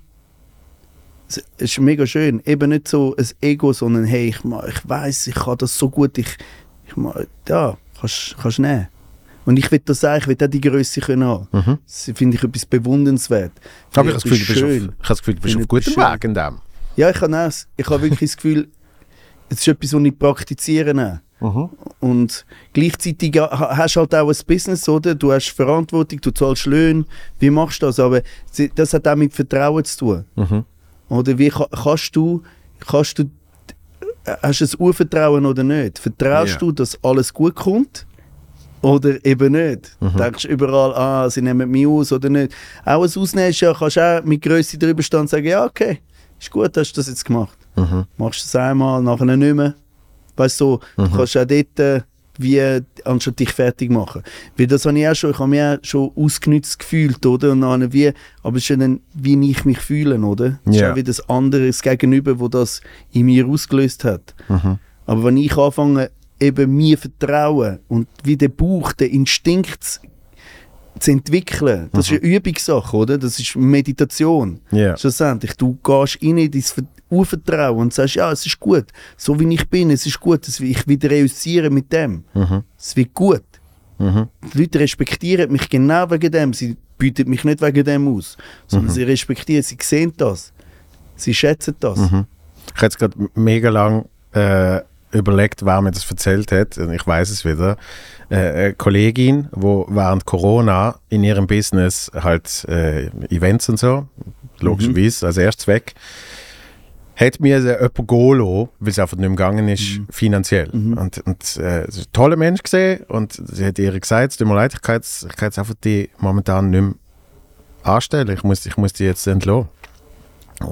Es es ist mega schön. Eben nicht so ein Ego, sondern hey, ich, ich weiß, ich kann das so gut, ich, ich ja, kannst kannst nehmen. Und ich will das sagen, ich will auch die Größe können haben. Mhm. Das finde ich etwas bewundernswert. Aber ich habe das Gefühl, du bist auf, schön. ich habe das Gefühl, du bist auf gutem ich schön. Weg in dem. Ja, ich habe auch, ich habe wirklich das Gefühl, es ist etwas, was ich praktiziere. auch. Und gleichzeitig ha- hast du halt auch ein Business, oder? Du hast Verantwortung, du zahlst Löhne. Wie machst du das? Aber das hat auch mit Vertrauen zu tun. Mhm. Oder wie ka- kannst du, kannst du, hast du ein Urvertrauen oder nicht? Vertraust Ja. du, dass alles gut kommt? Oder eben nicht? Mhm. Denkst du überall, ah, sie nehmen mich aus oder nicht? Auch ein Ausnehmen ist ja, kannst du auch mit Größe drüber stehen und sagen, ja, okay, ist gut, hast du das jetzt gemacht. Mhm. Machst du es einmal, nachher nicht mehr. Weißt du, so, du kannst auch dort äh, wie, anstatt dich fertig machen. Weil das habe ich auch schon, ich habe mich auch schon ausgenutzt gefühlt, oder? Und dann wie, aber es ist ja dann, wie ich mich fühle, oder? Es ist Ja. auch wieder das andere, das Gegenüber, wo das in mir ausgelöst hat. Mhm. Aber wenn ich anfange, eben mir vertrauen und wie der Bauch, der Instinkt zu- entwickeln, das ist eine Übungssache, oder? Das ist Meditation. Ja. Schlussendlich, du gehst rein in dein Ver- Urvertrauen und sagst, ja, es ist gut, so wie ich bin, es ist gut, ich will reüssieren mit dem. Mhm. Es wird gut. Mhm. Die Leute respektieren mich genau wegen dem, sie bieten mich nicht wegen dem aus, sondern sie respektieren, sie sehen das, sie schätzen das. Ich habe jetzt gerade mega lang äh, überlegt, wer mir das erzählt hat. Und ich weiß es wieder. Äh, eine Kollegin, wo während Corona in ihrem Business halt äh, Events und so, logischerweise als erstes weg, hat mir jemand lassen, weil es einfach nicht mehr gegangen ist, finanziell. Und, und äh, es ist ein toller Mensch gesehen und sie hat ihr gesagt, es tut mir leid, ich kann jetzt, ich kann jetzt einfach die momentan nicht mehr anstellen. Ich muss, ich muss die jetzt entlassen.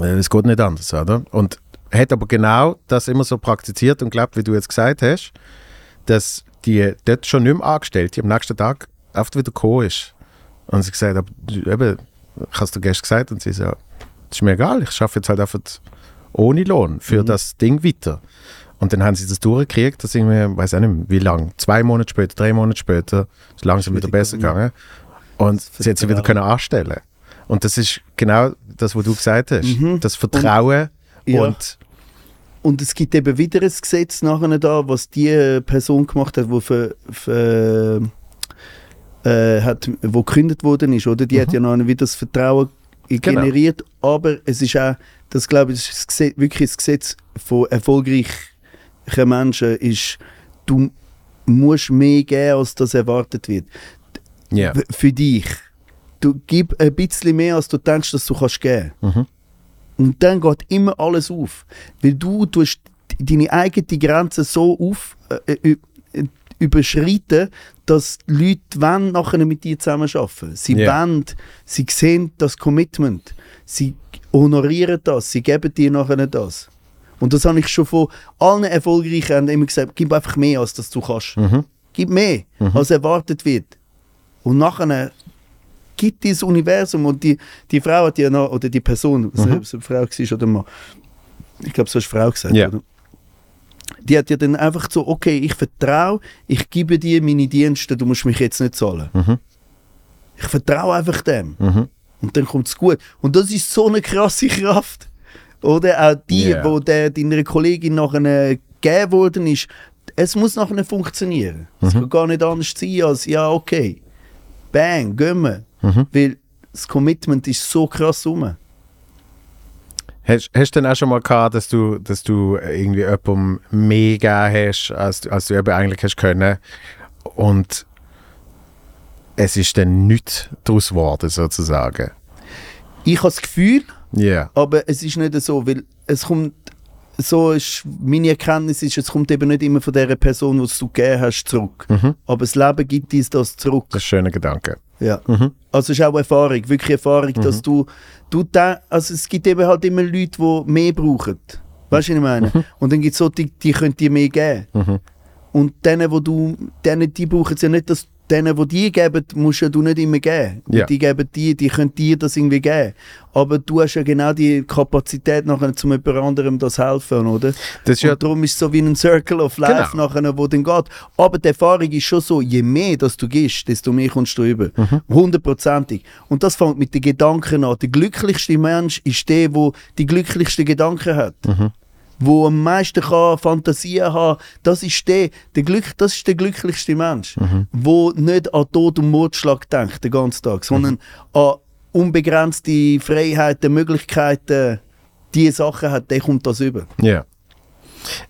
Es geht nicht anders, oder? Und hat aber genau das immer so praktiziert und glaubt, wie du jetzt gesagt hast, dass die dort schon nicht mehr angestellt, die am nächsten Tag oft wieder gekommen ist. Und sie gesagt, aber du- eben, ich habe es dir gestern gesagt, und sie so, das ist mir egal, ich schaffe jetzt halt einfach ohne Lohn für das Ding weiter. Und dann haben sie das durchgekriegt, das irgendwie, weiß auch nicht wie lange, zwei Monate später, drei Monate später, ist langsam wieder besser gegangen. Und sie hat sie wieder können anstellen. Und das ist genau das, was du gesagt hast. Mhm. Das Vertrauen Ja. und Und es gibt eben wieder ein Gesetz nachher da, was die Person gemacht hat, die für, für, äh, hat, wo gekündigt worden ist, oder? Die hat ja nachher wieder das Vertrauen generiert, aber es ist auch, das glaube ich, ist das Gesetz, wirklich das Gesetz von erfolgreichen Menschen, ist, du musst mehr geben, als das erwartet wird. W- Für dich. Du gib ein bisschen mehr, als du denkst, dass du kannst geben. Mhm. Und dann geht immer alles auf. Weil du tust deine eigene Grenze so auf, äh, äh, überschreiten, dass die Leute wollen nachher mit dir zusammenarbeiten. Sie Ja. wollen, sie sehen das Commitment. Sie honorieren das, sie geben dir nachher das. Und das habe ich schon von allen Erfolgreichen immer gesagt, gib einfach mehr, als das du kannst. Mhm. Gib mehr, als erwartet wird. Und nachher gibt dieses Universum und die, die Frau hat ja noch, oder die Person, mhm. ob es eine Frau war oder Mann, ich glaube, so hast Frau gesagt, Ja. oder? Die hat ja dann einfach so, okay, ich vertraue, ich gebe dir meine Dienste, du musst mich jetzt nicht zahlen. Mhm. Ich vertraue einfach dem. Mhm. Und dann kommt es gut. Und das ist so eine krasse Kraft. Oder auch die, Ja. wo der deiner Kollegin nachher gegeben worden ist, es muss nachher funktionieren. Es kann gar nicht anders sein als, ja, okay, bang, gehen wir. Weil das Commitment ist so krass rum. Hast, hast du denn auch schon mal gehabt, dass du, dass du irgendwie jemandem mehr gegeben hast, als, du- als du eben eigentlich hast können und es ist dann nichts daraus geworden, sozusagen? Ich habe das Gefühl, Ja. aber es ist nicht so, weil es kommt, so ist, meine Erkenntnis ist, es kommt eben nicht immer von der Person, die du gegeben hast, zurück. Mhm. Aber das Leben gibt dir das zurück. Das ist ein schöner Gedanke. Ja. Mhm. Also es ist auch Erfahrung, wirklich Erfahrung, dass du, du da, also es gibt eben halt immer Leute, die mehr brauchen. Weißt du, was ich meine? Und dann gibt es so, die, die können dir mehr geben. Mhm. Und denen, wo du, denen, die brauchen es ja nicht, dass denen, die die geben, musst ja du nicht immer geben. Ja. Die geben dir, die können dir das irgendwie geben. Aber du hast ja genau die Kapazität nachher, zum jemand anderem das helfen, oder? Das ist ja, Und darum ist es so wie ein Circle of Life Genau. nachher, wo dann geht. Aber die Erfahrung ist schon so, je mehr dass du gibst, desto mehr kommst du über. Hundertprozentig. Und das fängt mit den Gedanken an. Der glücklichste Mensch ist der, der die glücklichsten Gedanken hat. Wo am meisten kann Fantasien haben, das ist der, der Glück, das ist der glücklichste Mensch, wo nicht an Tod und Mordschlag denkt den ganzen Tag, sondern an unbegrenzte Freiheiten, Möglichkeiten, die Sachen hat, der kommt das über. ja.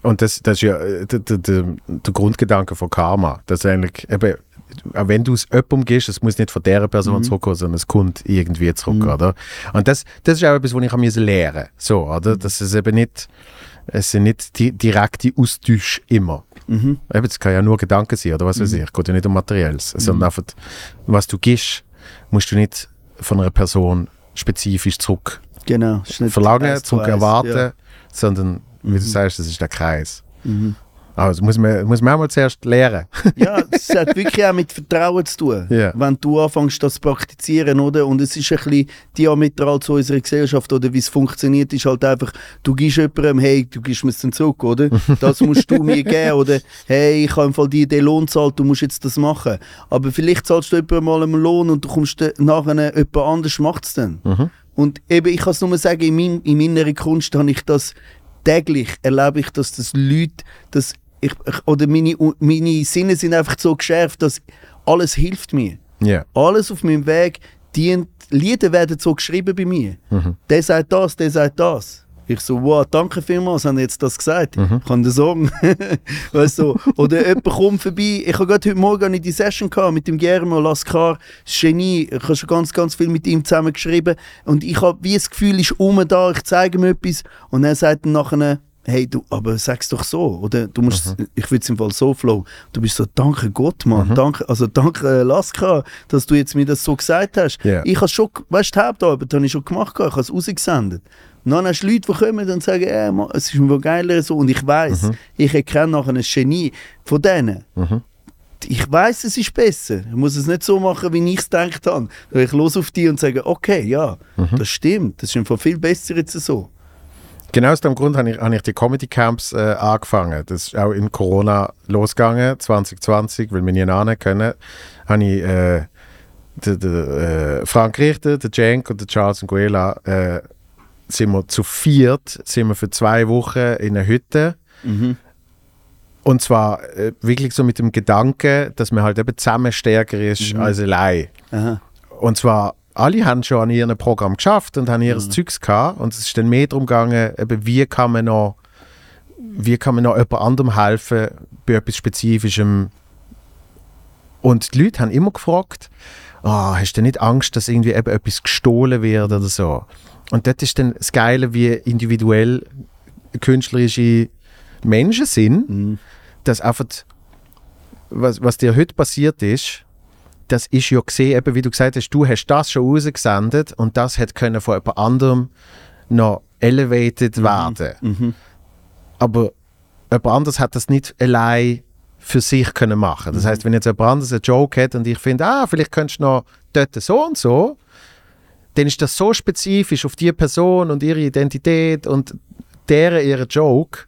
Und das, das ist ja der, der, der, Grundgedanke von Karma. Dass eigentlich, eben, auch wenn du es jemandem gibst, es muss nicht von dieser Person Mhm. zurückkommen, sondern es kommt irgendwie zurück, oder? Und das, das ist auch etwas, was ich lernen musste. So, oder? Dass es eben nicht, es sind nicht die direkte Austausch immer. Mhm. Eben, es kann ja nur Gedanken sein, oder was weiß ich. Es geht ja nicht um Materielles, sondern einfach, was du gibst, musst du nicht von einer Person spezifisch zurück Genau. verlangen, zurück erwarten, ja. sondern, wie Mhm. du sagst, das ist der Kreis. Das muss man, muss man auch mal zuerst lernen. Ja, es hat wirklich auch mit Vertrauen zu tun. Ja. Wenn du anfängst, das zu praktizieren, oder? Und es ist ein bisschen diametral zu unserer Gesellschaft, oder wie es funktioniert, ist halt einfach, du gibst jemandem, hey, du gibst mir es dann zurück, oder? Das musst du mir geben, oder? Hey, ich habe im Fall dir den Lohn zahlt, du musst jetzt das machen. Aber vielleicht zahlst du jemandem mal einen Lohn und du kommst nachher, jemand anders macht es dann. Und eben, ich kann es nur sagen, in, mein, in meiner Kunst habe ich das täglich, erlebe ich, dass das Leute, dass ich, ich, oder meine, meine Sinne sind einfach so geschärft, dass alles hilft mir. Ja. Alles auf meinem Weg dient, Lieder werden so geschrieben bei mir. Der sagt das, der sagt das. Ich so, wow, danke vielmals, haben jetzt das gesagt. Ich kann dir sagen. weißt du, oder jemand kommt vorbei. Ich habe gerade heute Morgen in die Session gehabt mit dem Guillermo Lascar, Genie. Ich habe schon ganz, ganz viel mit ihm zusammen geschrieben. Und ich habe wie das Gefühl, ist um da, ich zeige ihm etwas. Und er sagt dann nachher, hey du, aber sag's doch so, oder du musst, ich würde es im Fall so flow. Du bist so, danke Gott, Mann, danke, also danke äh, Laska, dass du jetzt mir das so gesagt hast. Ja. Ich habe schon, weißt du, die Hauptarbeit habe ich schon gemacht, ich habe es rausgesendet. Und dann hast du Leute, die kommen und sagen, äh, Mann, es ist mir geiler so, und ich weiß, ich erkenne nachher ein Genie von denen. Ich weiß, es ist besser. Ich muss es nicht so machen, wie ich es gedacht habe. Ich los auf die und sage, okay, ja, das stimmt. Das ist einfach viel besser jetzt so. Genau aus dem Grund habe ich, habe ich die Comedy Camps äh, angefangen. Das ist auch in Corona losgegangen, 2020, weil wir nie nahen können. Habe ich äh, der, der, äh, Frank Richter, der Cenk und der Charles Nguela äh, sind wir zu viert, sind wir für zwei Wochen in einer Hütte. Und zwar äh, wirklich so mit dem Gedanken, dass man halt eben zusammen stärker ist als allein. Aha. Und zwar, alle haben schon an ihrem Programm geschafft und haben ihres Zeugs gehabt. Und es ist dann mehr darum gegangen, eben, wie kann man noch, wie kann man noch jemand anderem helfen bei etwas Spezifischem. Und die Leute haben immer gefragt, ah, hast du nicht Angst, dass irgendwie eben etwas gestohlen wird oder so? Und das ist dann das Geile, wie individuell künstlerische Menschen sind, dass einfach, was, was dir heute passiert ist, das ist ja gesehen, eben wie du gesagt hast, du hast das schon rausgesendet und das hätte können von jemand anderem noch elevated werden. Aber jemand anderes hat das nicht allein für sich können machen. Das heißt, wenn jetzt jemand anderes einen Joke hat und ich finde, ah, vielleicht könntest du noch dort so und so, dann ist das so spezifisch auf die Person und ihre Identität und deren ihre Joke,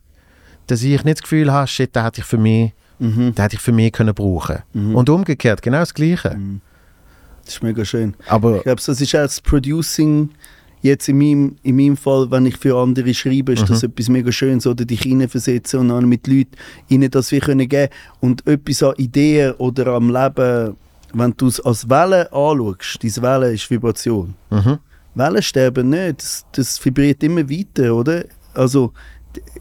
dass ich nicht das Gefühl habe, shit, da hätte ich für mich, Mhm. da hätte ich für mich können brauchen. Und umgekehrt, genau das Gleiche. Das ist mega schön. Aber Ich glaube, das ist auch das Producing jetzt in meinem, in meinem Fall, wenn ich für andere schreibe, ist das etwas mega Schönes, oder dich reinversetzen und dann mit Leuten ihnen das wir können geben und etwas an Ideen oder am Leben, wenn du es als Welle anschaust, diese Welle ist Vibration. Mhm. Wellen sterben nicht, das, das vibriert immer weiter, oder? Also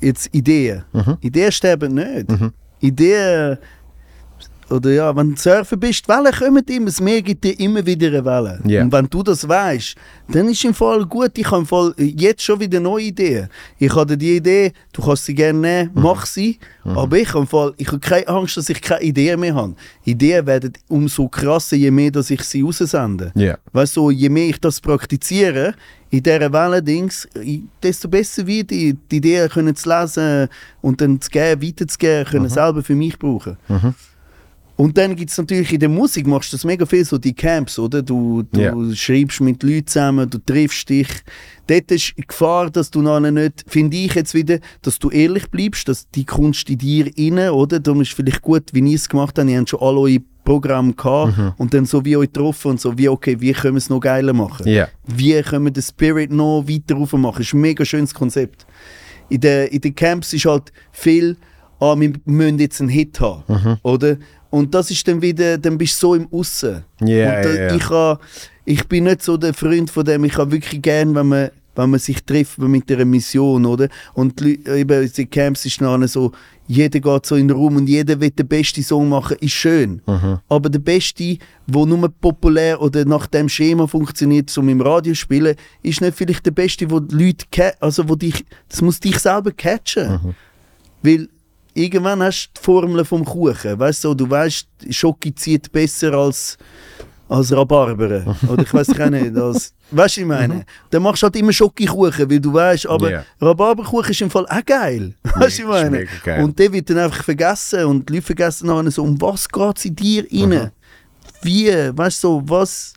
jetzt Ideen. Mhm. Ideen sterben nicht. Ideen oder ja, wenn du surfen bist, Wellen kommen immer, das Meer gibt dir immer wieder eine Welle. Ja. Und wenn du das weißt, dann ist im Fall gut, ich habe im Fall jetzt schon wieder neue Ideen. Ich hatte die Idee, du kannst sie gerne nehmen, mach sie, aber ich habe im Fall, ich habe keine Angst, dass ich keine Ideen mehr habe. Ideen werden umso krasser, je mehr dass ich sie raussende. Ja. Weißt du, je mehr ich das praktiziere, in dieser Welle-Dings, i- desto besser wird die, die Ideen können zu lesen und dann zu geben, weiterzugeben, können selber für mich brauchen. Und dann gibt es natürlich in der Musik, machst du das mega viel, so die Camps, oder? Du, du Ja. schreibst mit Leuten zusammen, du triffst dich. Dort ist die Gefahr, dass du nachher nicht, finde ich jetzt wieder, dass du ehrlich bleibst, dass die Kunst in dir inne, oder? Darum ist vielleicht gut, wie ich es gemacht habe, ihr habt schon alle eure Programme gehabt und dann so wie euch getroffen und so wie, okay, wie können wir es noch geiler machen? Ja. Wie können wir den Spirit noch weiter aufmachen? Das ist ein mega schönes Konzept. In den in den Camps ist halt viel, ah, wir müssen jetzt einen Hit haben, Mhm. oder? Und das ist dann wieder, dann bist du so im Aussen. Ja, und da, ja. Ich, ha, ich bin nicht so der Freund von dem, ich habe wirklich gern, wenn man wenn man sich trifft mit einer Mission, oder? Und die eben, die Camps ist dann so, jeder geht so in den Raum und jeder will den besten Song machen, ist schön. Aber der beste, wo nur populär oder nach dem Schema funktioniert, so im Radio spielen, ist nicht vielleicht der beste, wo die Leute, also wo dich, das muss dich selber catchen. Weil irgendwann hast du die Formel vom Kuchen. Weißt du, du weißt, Schoki zieht besser als, als Rhabarber. Oder ich weiß auch nicht. Als, weißt du, ich meine? Dann machst du halt immer Schoki-Kuchen, weil du weißt, aber Ja. Rhabarberkuchen ist im Fall auch geil. Weißt du, ich meine? Und der wird dann einfach vergessen und die Leute vergessen nachher so, um was geht es in dir rein? Wie, weißt du, so, was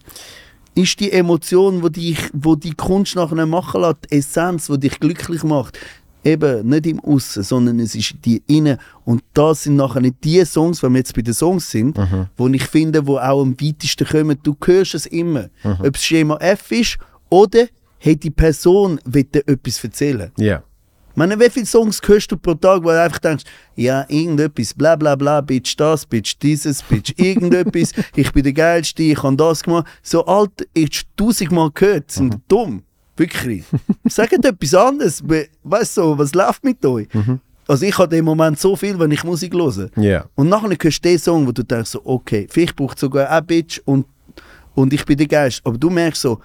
ist die Emotion, wo dich, wo die Kunst nachher machen lässt, die Essenz, die dich glücklich macht. Eben nicht im Aussen, sondern es ist die Innen. Und das sind nachher nicht die Songs, wenn wir jetzt bei den Songs sind, wo ich finde, wo auch am weitesten kommen. Du hörst es immer. Ob es Schema F ist oder hey, die Person will dir etwas erzählen. Ja. Ich meine, wie viele Songs hörst du pro Tag, wo du einfach denkst, ja, irgendetwas, bla bla bla, Bitch das, Bitch dieses, Bitch irgendetwas, ich bin der Geilste, ich habe das gemacht. So alt, ich tausendmal gehört, sind dumm. Wirklich. Sagt etwas anderes. We- Weißt du, was läuft mit euch? Also ich habe im Moment so viel, wenn ich Musik höre. Ja. Und nachher hörst du den Song, wo du denkst so, okay, vielleicht braucht es sogar auch Bitch und, und ich bin der Geist. Aber du merkst so,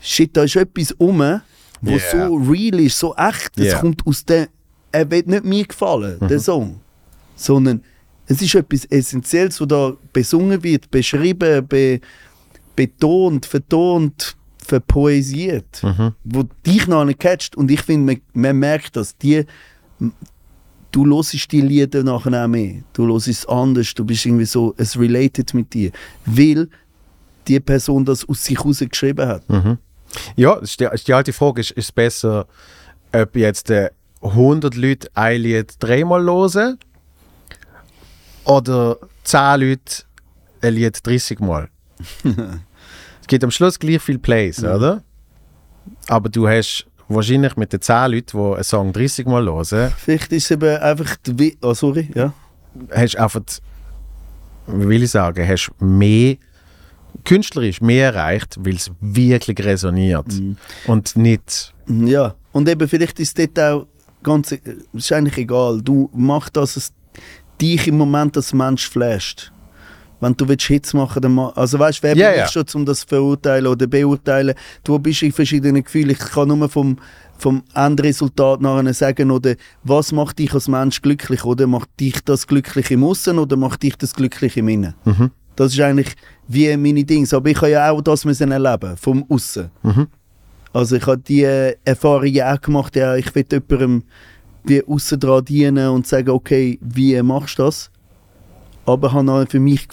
shit, da ist etwas um, wo Yeah. so real ist, so echt. Das Yeah. kommt aus dem, er wird nicht mir gefallen, der Song. Sondern es ist etwas Essentielles, was da besungen wird, beschrieben, be, betont, vertont, verpoesiert, wo dich noch nicht catcht. Und ich finde, man, man merkt das, die du hörst die Lieder nachher auch mehr. Du hörst es anders, du bist irgendwie so, es related mit dir. Weil die Person das aus sich heraus geschrieben hat. Ja, das ist die, ist die alte Frage, ist, ist es besser, ob jetzt äh, 100 Leute ein Lied dreimal hören oder 10 Leute ein Lied 30 Mal? es gibt am Schluss gleich viel Plays, oder? Aber du hast wahrscheinlich mit den 10 Leuten, die einen Song 30 Mal hören, Vielleicht ist es eben einfach, die oh, sorry, ja. hast einfach, wie will ich sagen, hast mehr künstlerisch mehr erreicht, weil es wirklich resoniert und nicht Ja, und eben vielleicht ist dort auch ganz, ist eigentlich egal. Du machst das, es dich im Moment als Mensch flasht. Wenn du willst Hits machen dann ma Also weißt du, wer Ja, bin ich schon, um das zu verurteilen oder beurteilen? Du bist in verschiedenen Gefühlen. Ich kann nur vom, vom Endresultat nachher sagen, oder was macht dich als Mensch glücklich? Oder macht dich das glücklich im Aussen oder macht dich das glücklich im Innen? Mhm. Das ist eigentlich wie meine Dinge. Aber ich habe ja auch das müssen erleben, vom Aussen. Also ich habe die Erfahrungen auch gemacht, ja, ich will jemandem wie aussen dran dienen und sagen, okay, wie machst du das? Aber habe auch für mich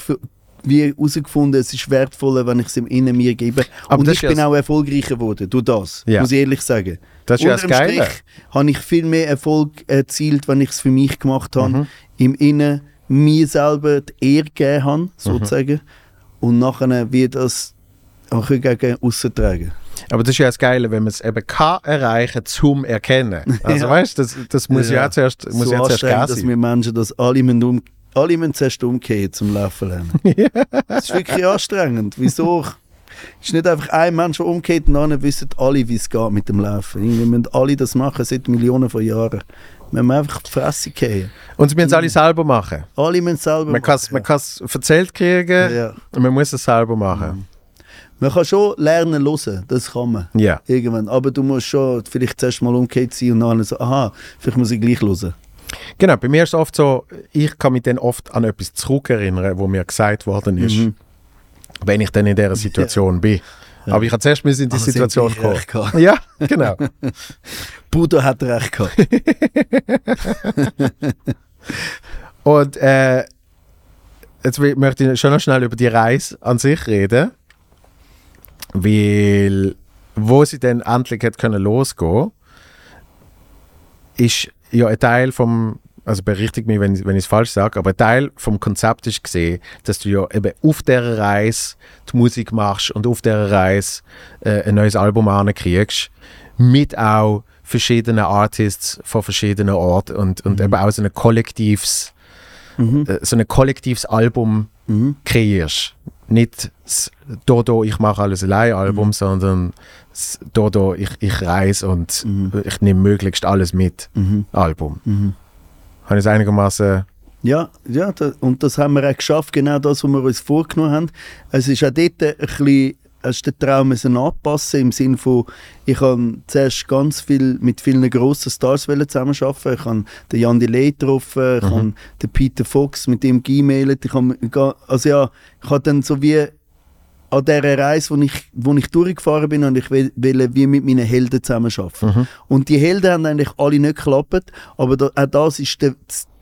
wie herausgefunden, es ist wertvoller, wenn ich es im Innen mir gebe. Aber und ich bin auch erfolgreicher geworden durch das, Ja. muss ich ehrlich sagen. Das ist ja das Geile. Strich habe ich viel mehr Erfolg erzielt, wenn ich es für mich gemacht habe, Mhm. im Innen mir selber die Ehre gegeben Mhm. habe, sozusagen, und nachher wie das auch gegen aussen tragen. Aber das ist ja das Geile, wenn man es eben kann erreichen zum Erkennen. Also Ja. weißt du, das, das muss ja, Ja. zuerst, muss so ja zuerst gehen dass wir Menschen das alle müssen, um, alle müssen zuerst umkehren zum Laufen lernen. Das ist wirklich anstrengend. Wieso? Es ist nicht einfach ein Mensch, der umkehrt und dann wissen alle, wie es geht mit dem Laufen. Irgendwie müssen alle das machen seit Millionen von Jahren. Wir müssen einfach die Fresse gehen. Und sie müssen es alle selber machen. Alle müssen es selber Man kann es man kann's erzählt kriegen Ja. und man muss es selber machen. Man kann schon lernen hören, das kann man. Ja. Irgendwann. Aber du musst schon vielleicht zuerst mal umgekehrt sein und dann so, aha, vielleicht muss ich gleich hören. Genau, bei mir ist es oft so, ich kann mich dann oft an etwas zurückerinnern, wo mir gesagt worden ist, Mhm. wenn ich dann in dieser Situation bin. Aber ich habe zuerst müssen in die Also, Situation wirklich kommen. recht gehabt. Ja, genau. Buddha hat recht gehabt. Und äh, jetzt möchte ich schon noch schnell über die Reise an sich reden, weil wo sie dann endlich hat können losgehen, ist ja ein Teil vom, also berichtigt mich, wenn, ich- wenn ich es falsch sage, aber ein Teil vom Konzept ist gesehen, dass du ja eben auf dieser Reise die Musik machst und auf dieser Reise äh, ein neues Album ankriegst, mit auch verschiedenen Artists von verschiedenen Orten und, und eben auch so ein kollektives Mhm. äh, so ein kollektives Album Mhm. kreierst. nicht das Dodo, ich mache alles allein Album, Mhm. sondern Dodo, ich, ich reise und Mhm. ich nehme möglichst alles mit Mhm. Album. Mhm. Habe ich es einigermaßen Ja, ja da, und das haben wir auch geschafft, genau das, was wir uns vorgenommen haben. Es ist auch dort ein bisschen, hast du den Traum anpassen im Sinne von, ich habe zuerst ganz viel mit vielen grossen Stars zusammenarbeiten. Ich habe den Jan Delay getroffen, ich Mhm. habe den Peter Fox mit ihm geemailt. Ich habe, also ja, ich habe dann so wie an dieser Reise, wo ich, wo ich durchgefahren bin, und ich will, will wie mit meinen Helden zusammenarbeiten. Mhm. Und die Helden haben eigentlich alle nicht geklappt, aber da, auch das ist der,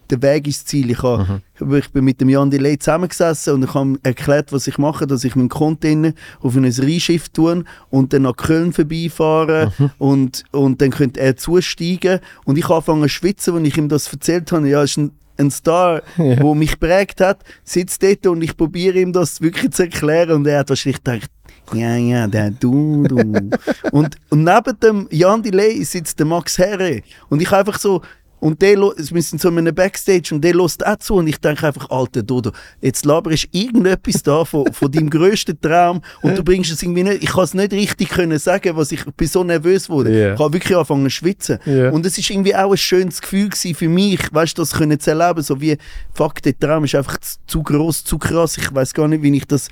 der Weg ins Ziel. Ich, ha, ich bin mit dem Jan Delay zusammengesessen und ich habe erklärt, was ich mache, dass ich meinen Container auf ein Rheinschiff tun und dann nach Köln vorbeifahren und, und dann könnte er zusteigen und ich habe angefangen zu schwitzen, als ich ihm das erzählt habe. Ja, es ist ein, ein Star, Ja. der mich geprägt hat, sitzt dort und ich probiere ihm das wirklich zu erklären und er hat wahrscheinlich gedacht, ja, ja, der du, du. und, und neben dem Jan Delay sitzt der Max Herre. Und ich einfach so, und der, wir sind so in einem Backstage und der lässt auch zu und ich denke einfach, alter Dodo, jetzt laberst irgendetwas da von, von deinem grössten Traum und du bringst es irgendwie nicht, ich kann es nicht richtig können sagen, was ich, ich bin so nervös wurde. Ja. Ich habe wirklich angefangen zu schwitzen. Ja. Und es ist irgendwie auch ein schönes Gefühl für mich, weißt du, das können zu erleben, so wie, fuck, der Traum ist einfach zu, groß, zu krass, ich weiß gar nicht, wie ich das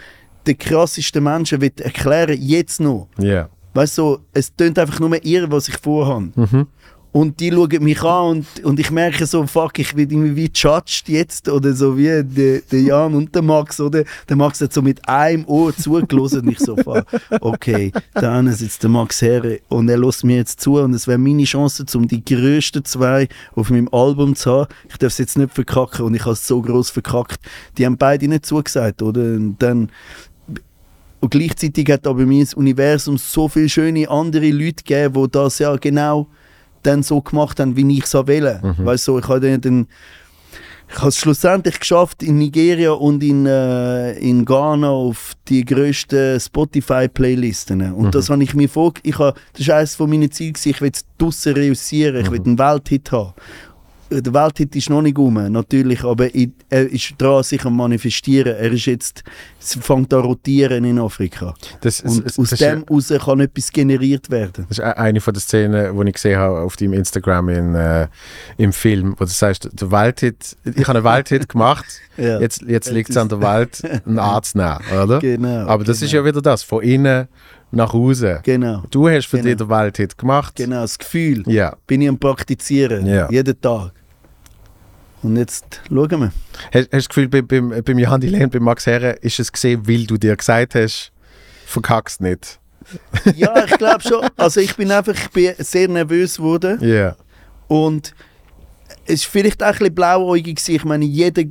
den krassesten Menschen will erklären jetzt noch. Ja. Weißt du, so, es tönt einfach nur irre, was ich vorhabe. Mhm. Und die schauen mich an und, und ich merke so, fuck, ich werde irgendwie wie judged jetzt oder so wie der, der Jan und der Max, oder? Der Max hat so mit einem Ohr zugelassen und ich so, fuck, okay, da sitzt der Max Herre und er lässt mir jetzt zu und es wäre meine Chance, um die grössten zwei auf meinem Album zu haben. Ich darf es jetzt nicht verkacken und ich habe es so groß verkackt. Die haben beide nicht zugesagt, oder? Und dann und gleichzeitig hat aber das Universum so viele schöne andere Leute gegeben, die das ja genau dann so gemacht haben, wie ich es will. Mhm. Weißt du, ich habe dann, ich habe es schlussendlich geschafft, in Nigeria und in, äh, in Ghana auf die grössten Spotify-Playlisten. Und Mhm. das habe ich mir vor... Ich habe, das war eines von meinen Zielen, gewesen, ich will es draussen reüssieren, ich will einen Welthit haben. Der Welthit ist noch nicht rum, natürlich, aber ich, er ist dran, sich am manifestieren. Er ist jetzt, es fängt an zu rotieren in Afrika. Das, Und das, aus das, dem heraus kann etwas generiert werden. Das ist e- eine von den Szenen, die ich gesehen habe auf deinem Instagram in, äh, im Film, wo du sagst, der Waldhit, ich habe einen Waldhit gemacht, Ja. jetzt, jetzt liegt es an der Welt, einen Arzt nehmen, oder? Genau. Aber das genau, ist ja wieder das, von innen nach außen. Genau, Du hast für Genau. dich den Waldhit gemacht. genau. Das Gefühl Ja. bin ich am Praktizieren. Ja. Jeden Tag. Und jetzt schauen wir. Hast, hast du das Gefühl, bei, beim, beim Johann Dillen, bei Max Herre, ist es gesehen, weil du dir gesagt hast, verkackst nicht? Ja, ich glaube schon. Also ich bin einfach ich bin sehr nervös geworden. Ja. Und es war vielleicht auch ein bisschen blauäugig. gewesen. Ich meine, jeder,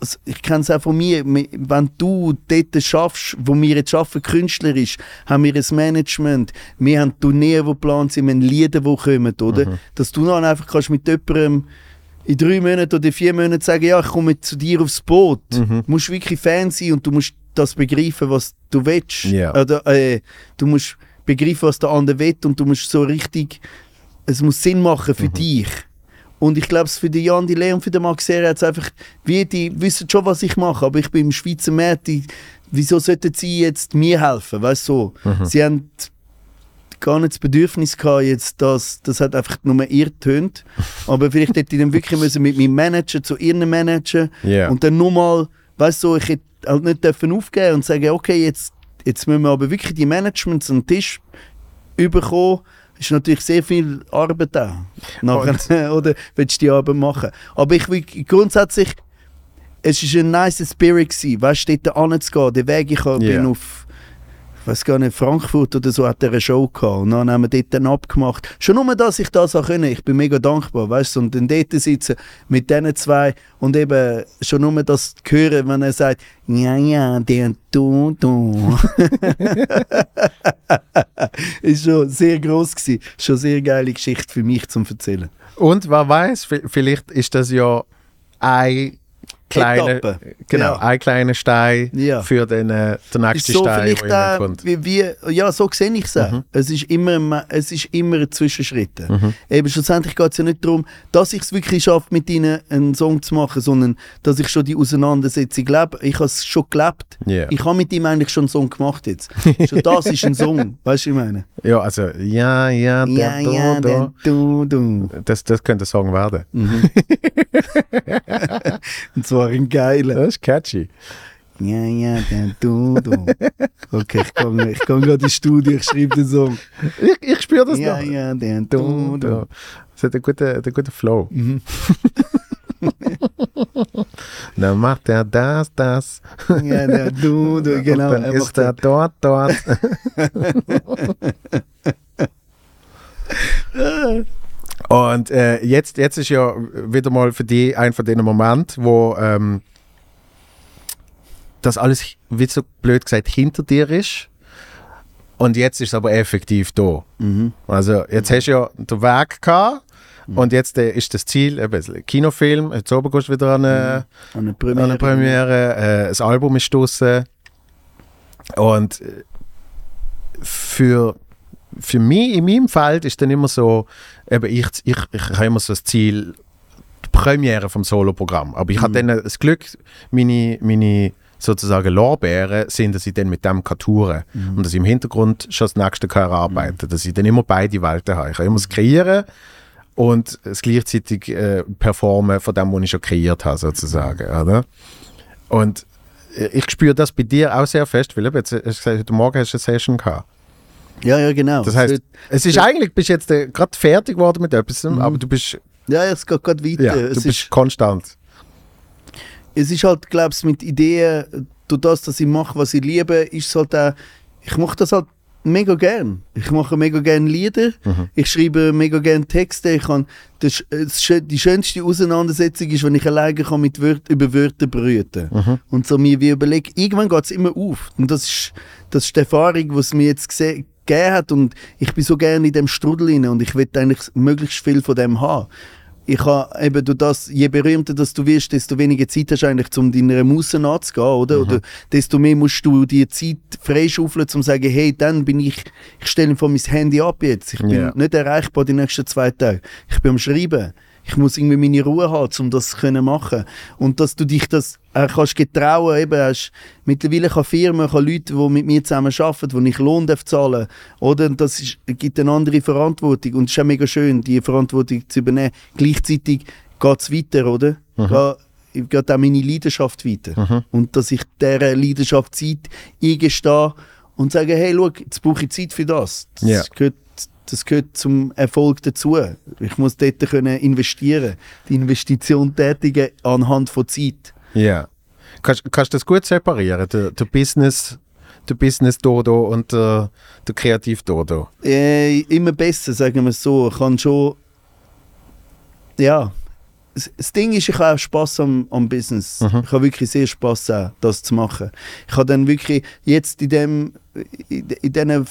also ich kenne es auch von mir, mi- wenn du dort schaffst, wo wir jetzt arbeiten, künstlerisch, haben wir ein Management, wir haben Tourneen, die geplant sind, wir haben Lieder, die kommen, oder? Dass du dann einfach kannst mit jemandem in drei Monaten oder vier Monaten sagen, ja, ich komme zu dir aufs Boot. Du musst wirklich Fan sein und du musst das begreifen, was du willst. Ja. Oder, äh, du musst begreifen, was der andere will und du musst so richtig, es muss Sinn machen für dich. Und ich glaube, für den Jan Delay und für den Max Herre hat einfach, wie die wissen schon, was ich mache, aber ich bin im Schweizer Markt, die, wieso sollten sie jetzt mir helfen, weißt du? So. Sie haben gar nicht das Bedürfnis gehabt, jetzt das, das hat einfach nur ihr tönt. Aber vielleicht hätte ich dann wirklich müssen mit meinem Manager zu ihren Manager Ja. und dann nur mal, weißt du, ich hätte halt nicht dürfen aufgeben und sagen, okay, jetzt, jetzt müssen wir aber wirklich die Managements an den Tisch überkommen. Ist natürlich sehr viel Arbeit auch. Nachher, oder willst du die Arbeit machen? Aber ich will grundsätzlich, es war ein nice Spirit gewesen, weißt du, dort anzugehen. Der Weg, ich bin Ja. auf, weiß gar nicht, Frankfurt oder so, hat er eine Show gehabt. Und dann haben wir dort abgemacht. Schon nur, dass ich das auch können. Ich bin mega dankbar, weißt du. Und dann dort sitzen mit diesen zwei und eben schon nur das hören, wenn er sagt, ja, ja, der du, du. ist schon sehr groß gewesen. Schon sehr geile Geschichte für mich zum Erzählen. Und wer weiß, vielleicht ist das ja ein kleiner, Etappe. genau, Ja. ein kleiner Stein Ja. für den, äh, den nächsten so Stein, der kommt. wie, wie, ja, so sehe ich es. Mhm. Es ist immer, es ist immer ein Zwischenschritt. Eben schlussendlich geht es ja nicht darum, dass ich es wirklich schaffe, mit ihnen einen Song zu machen, sondern dass ich schon die Auseinandersetzung lebe. Ich habe es schon gelebt. Ja. Ich habe mit ihm eigentlich schon einen Song gemacht jetzt. schon das ist ein Song, weißt du, was ich meine? Ja, also, ja, ja, der, Ja, da, ja, der du, du. Das, das könnte ein Song werden. Und zwar ein geiler. Das ist catchy. Ja, ja, der du. Okay, ich gehe ich geh gerade ins Studio, ich schreibe den Song. Ich, ich spüre das Ja, noch. ja, der du, du. du. Das hat einen guten, einen guten Flow. Dann macht er das, das. Ja, der du, genau. Und dann er ist er dort, dort. Und äh, jetzt, jetzt ist ja wieder mal für die ein von den Momenten, wo ähm, das alles, wie so blöd gesagt, hinter dir ist. Und jetzt ist es aber effektiv da. Mhm. Also jetzt hast du ja den Weg gehabt und jetzt äh, ist das Ziel, eben, ein Kinofilm, jetzt oben gehst du wieder an eine, An der an Premiere. eine Premiere, äh, das Album ist draussen. Und äh, für, für mich, in meinem Feld ist dann immer so, eben ich, ich, ich habe immer so das Ziel, die Premiere vom Soloprogramm. Aber ich habe dann das Glück, meine, meine sozusagen Lorbeeren sind, dass ich dann mit dem kann touren und dass ich im Hintergrund schon das nächste kann erarbeiten dass ich dann immer beide Welten habe. Ich kann immer das Kreieren und das gleichzeitig äh, Performen von dem, was ich schon kreiert habe, sozusagen. Oder? Und äh, ich spüre das bei dir auch sehr fest, weil jetzt, hast du gesagt, heute Morgen hast du eine Session gehabt. Ja, ja, genau. Das heißt, es ist eigentlich, bist jetzt äh, gerade fertig geworden mit etwas, aber du bist, ja, es geht gerade weiter. ja, es, du ist, bist konstant. es ist halt, glaube ich, mit Ideen, durch das, dass ich mache, was ich liebe, ist es halt auch, ich mache das halt mega gern. Ich mache mega gern Lieder, ich schreibe mega gern Texte. Ich kann, das, die schönste Auseinandersetzung ist, wenn ich alleine kann mit Wört, über Wörter brüten Und so mir wie überlege, irgendwann geht es immer auf. Und das ist, das ist die Erfahrung, die es mir jetzt gese- gegeben hat. Und ich bin so gerne in dem Strudel rein und ich will eigentlich möglichst viel von dem haben. Ich habe eben durch das, je berühmter dass du wirst, desto weniger Zeit hast du eigentlich, um deiner Musse nachzugehen, oder? Oder desto mehr musst du die Zeit freischaufeln, um zu sagen, hey, dann bin ich, ich stelle von mein Handy ab jetzt. Ich bin Ja. nicht erreichbar die nächsten zwei Tage. Ich bin am Schreiben. Ich muss irgendwie meine Ruhe haben, um das zu machen. Und dass du dich das äh, kannst getrauen, eben hast, mittlerweile kann Firmen, kann Leute, die mit mir zusammen arbeiten, wo ich Lohn darf zahlen oder? Und das ist, gibt eine andere Verantwortung und es ist auch mega schön, die Verantwortung zu übernehmen. Gleichzeitig geht es weiter, oder? Geht, geht auch meine Leidenschaft weiter. Und dass ich dieser Leidenschaft Zeit eingestehe und sage, hey, schau, jetzt brauche ich Zeit für das. Das Ja. gehört das gehört zum Erfolg dazu. Ich muss dort können investieren, die Investition tätigen anhand von Zeit. Ja. Kannst, kannst du das gut separieren, der, der Business, der Business Dodo und der, der Kreativ Dodo? Äh, immer besser, sagen wir es so. Ich kann schon. Ja. Das- Ding ist, ich habe auch Spass am, am Business. Ich habe wirklich sehr Spass auch, das zu machen. Ich habe dann wirklich jetzt in dem in, in diesen